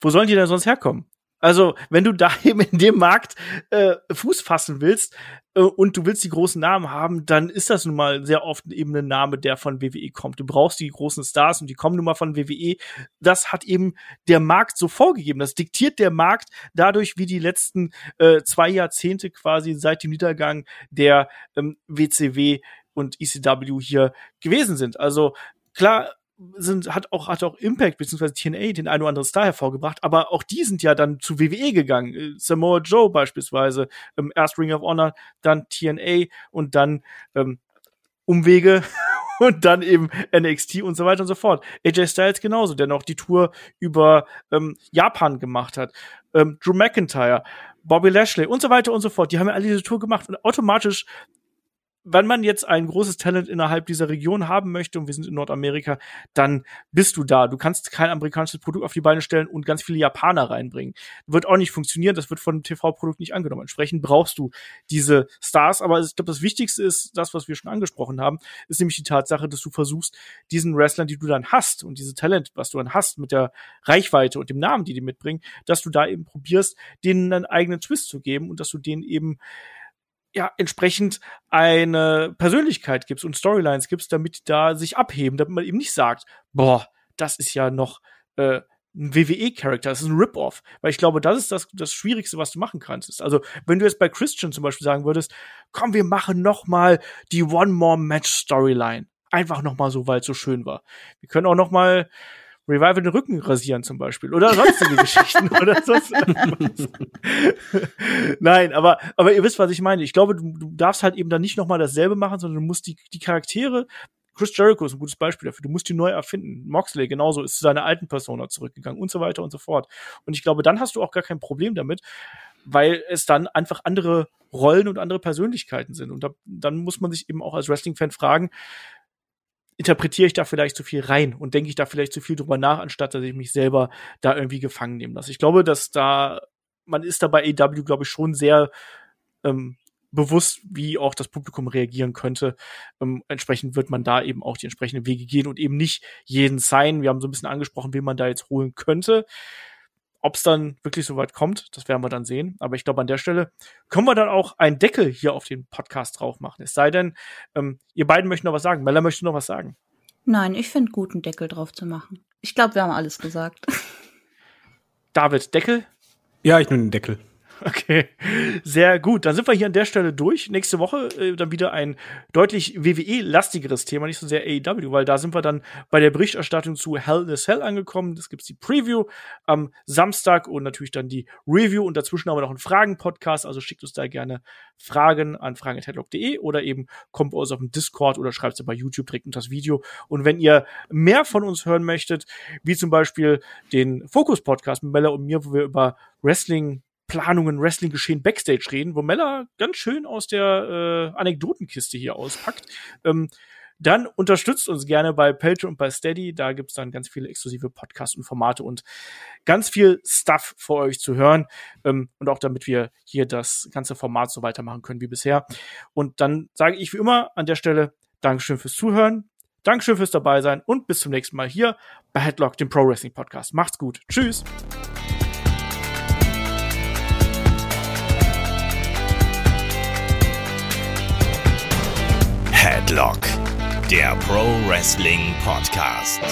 B: wo sollen die denn sonst herkommen? Also, wenn du da eben in dem Markt äh, Fuß fassen willst äh, und du willst die großen Namen haben, dann ist das nun mal sehr oft eben ein Name, der von WWE kommt. Du brauchst die großen Stars und die kommen nun mal von WWE. Das hat eben der Markt so vorgegeben. Das diktiert der Markt dadurch, wie die letzten äh, zwei Jahrzehnte quasi seit dem Niedergang der ähm, WCW und ECW hier gewesen sind. Also klar, sind, hat auch, hat auch Impact beziehungsweise TNA den einen oder anderen Star hervorgebracht, aber auch die sind ja dann zu WWE gegangen. Äh, Samoa Joe beispielsweise, ähm, erst Ring of Honor, dann TNA und dann ähm, Umwege und dann eben NXT und so weiter und so fort. AJ Styles genauso, der noch die Tour über ähm, Japan gemacht hat. Ähm, Drew McIntyre, Bobby Lashley und so weiter und so fort. Die haben ja alle diese Tour gemacht und automatisch wenn man jetzt ein großes Talent innerhalb dieser Region haben möchte und wir sind in Nordamerika, dann bist du da. Du kannst kein amerikanisches Produkt auf die Beine stellen und ganz viele Japaner reinbringen. Wird auch nicht funktionieren, das wird von dem TV-Produkt nicht angenommen. Entsprechend brauchst du diese Stars, aber ich glaube, das Wichtigste ist das, was wir schon angesprochen haben, ist nämlich die Tatsache, dass du versuchst, diesen Wrestlern, die du dann hast und diese Talent, was du dann hast mit der Reichweite und dem Namen, die die mitbringen, dass du da eben probierst, denen einen eigenen Twist zu geben und dass du denen eben ja entsprechend eine Persönlichkeit gibst und Storylines gibst, damit die da sich abheben, damit man eben nicht sagt, boah, das ist ja noch äh, ein WWE-Charakter, das ist ein Rip-Off. Weil ich glaube, das ist das, das Schwierigste, was du machen kannst. Also, wenn du jetzt bei Christian zum Beispiel sagen würdest, komm, wir machen noch mal die One-More-Match-Storyline. Einfach noch mal so, weil es so schön war. Wir können auch noch mal Revival den Rücken rasieren zum Beispiel oder sonstige Geschichten oder sonst. Nein, aber, aber ihr wisst, was ich meine. Ich glaube, du, du darfst halt eben dann nicht nochmal dasselbe machen, sondern du musst die, die Charaktere Chris Jericho ist ein gutes Beispiel dafür. Du musst die neu erfinden. Moxley genauso ist zu seiner alten Persona zurückgegangen und so weiter und so fort. Und ich glaube, dann hast du auch gar kein Problem damit, weil es dann einfach andere Rollen und andere Persönlichkeiten sind. Und da, dann muss man sich eben auch als Wrestling-Fan fragen, interpretiere ich da vielleicht zu viel rein und denke ich da vielleicht zu viel drüber nach, anstatt dass ich mich selber da irgendwie gefangen nehmen lasse. Ich glaube, dass da, man ist da bei AW, glaube ich, schon sehr ähm, bewusst, wie auch das Publikum reagieren könnte. Ähm, entsprechend wird man da eben auch die entsprechenden Wege gehen und eben nicht jeden sein. Wir haben so ein bisschen angesprochen, wen man da jetzt holen könnte. Ob es dann wirklich so weit kommt, das werden wir dann sehen. Aber ich glaube, an der Stelle können wir dann auch einen Deckel hier auf den Podcast drauf machen. Es sei denn, ähm, ihr beiden möchten noch was sagen. Mella möchte noch was sagen.
C: Nein, ich finde gut, einen Deckel drauf zu machen. Ich glaube, wir haben alles gesagt.
B: David, Deckel?
D: Ja, ich nehme den Deckel.
B: Okay, sehr gut. Dann sind wir hier an der Stelle durch. Nächste Woche äh, dann wieder ein deutlich WWE-lastigeres Thema, nicht so sehr AEW, weil da sind wir dann bei der Berichterstattung zu Hell in a Cell angekommen. Das gibt's die Preview am Samstag und natürlich dann die Review und dazwischen haben wir noch einen Fragen-Podcast. Also schickt uns da gerne Fragen an fragen.headlock.de oder eben kommt bei uns auf dem Discord oder schreibt sie bei YouTube direkt unter das Video. Und wenn ihr mehr von uns hören möchtet, wie zum Beispiel den Fokus-Podcast mit Mella und mir, wo wir über Wrestling Planungen, Wrestling-Geschehen Backstage reden, wo Mella ganz schön aus der äh, Anekdotenkiste hier auspackt. Ähm, dann unterstützt uns gerne bei Patreon und bei Steady. Da gibt's dann ganz viele exklusive Podcasts und Formate und ganz viel Stuff für euch zu hören. Ähm, und auch damit wir hier das ganze Format so weitermachen können wie bisher. Und dann sage ich wie immer an der Stelle Dankeschön fürs Zuhören. Dankeschön fürs dabei sein und bis zum nächsten Mal hier bei Headlock, dem Pro Wrestling Podcast. Macht's gut. Tschüss.
A: Headlock, der Pro Wrestling Podcast.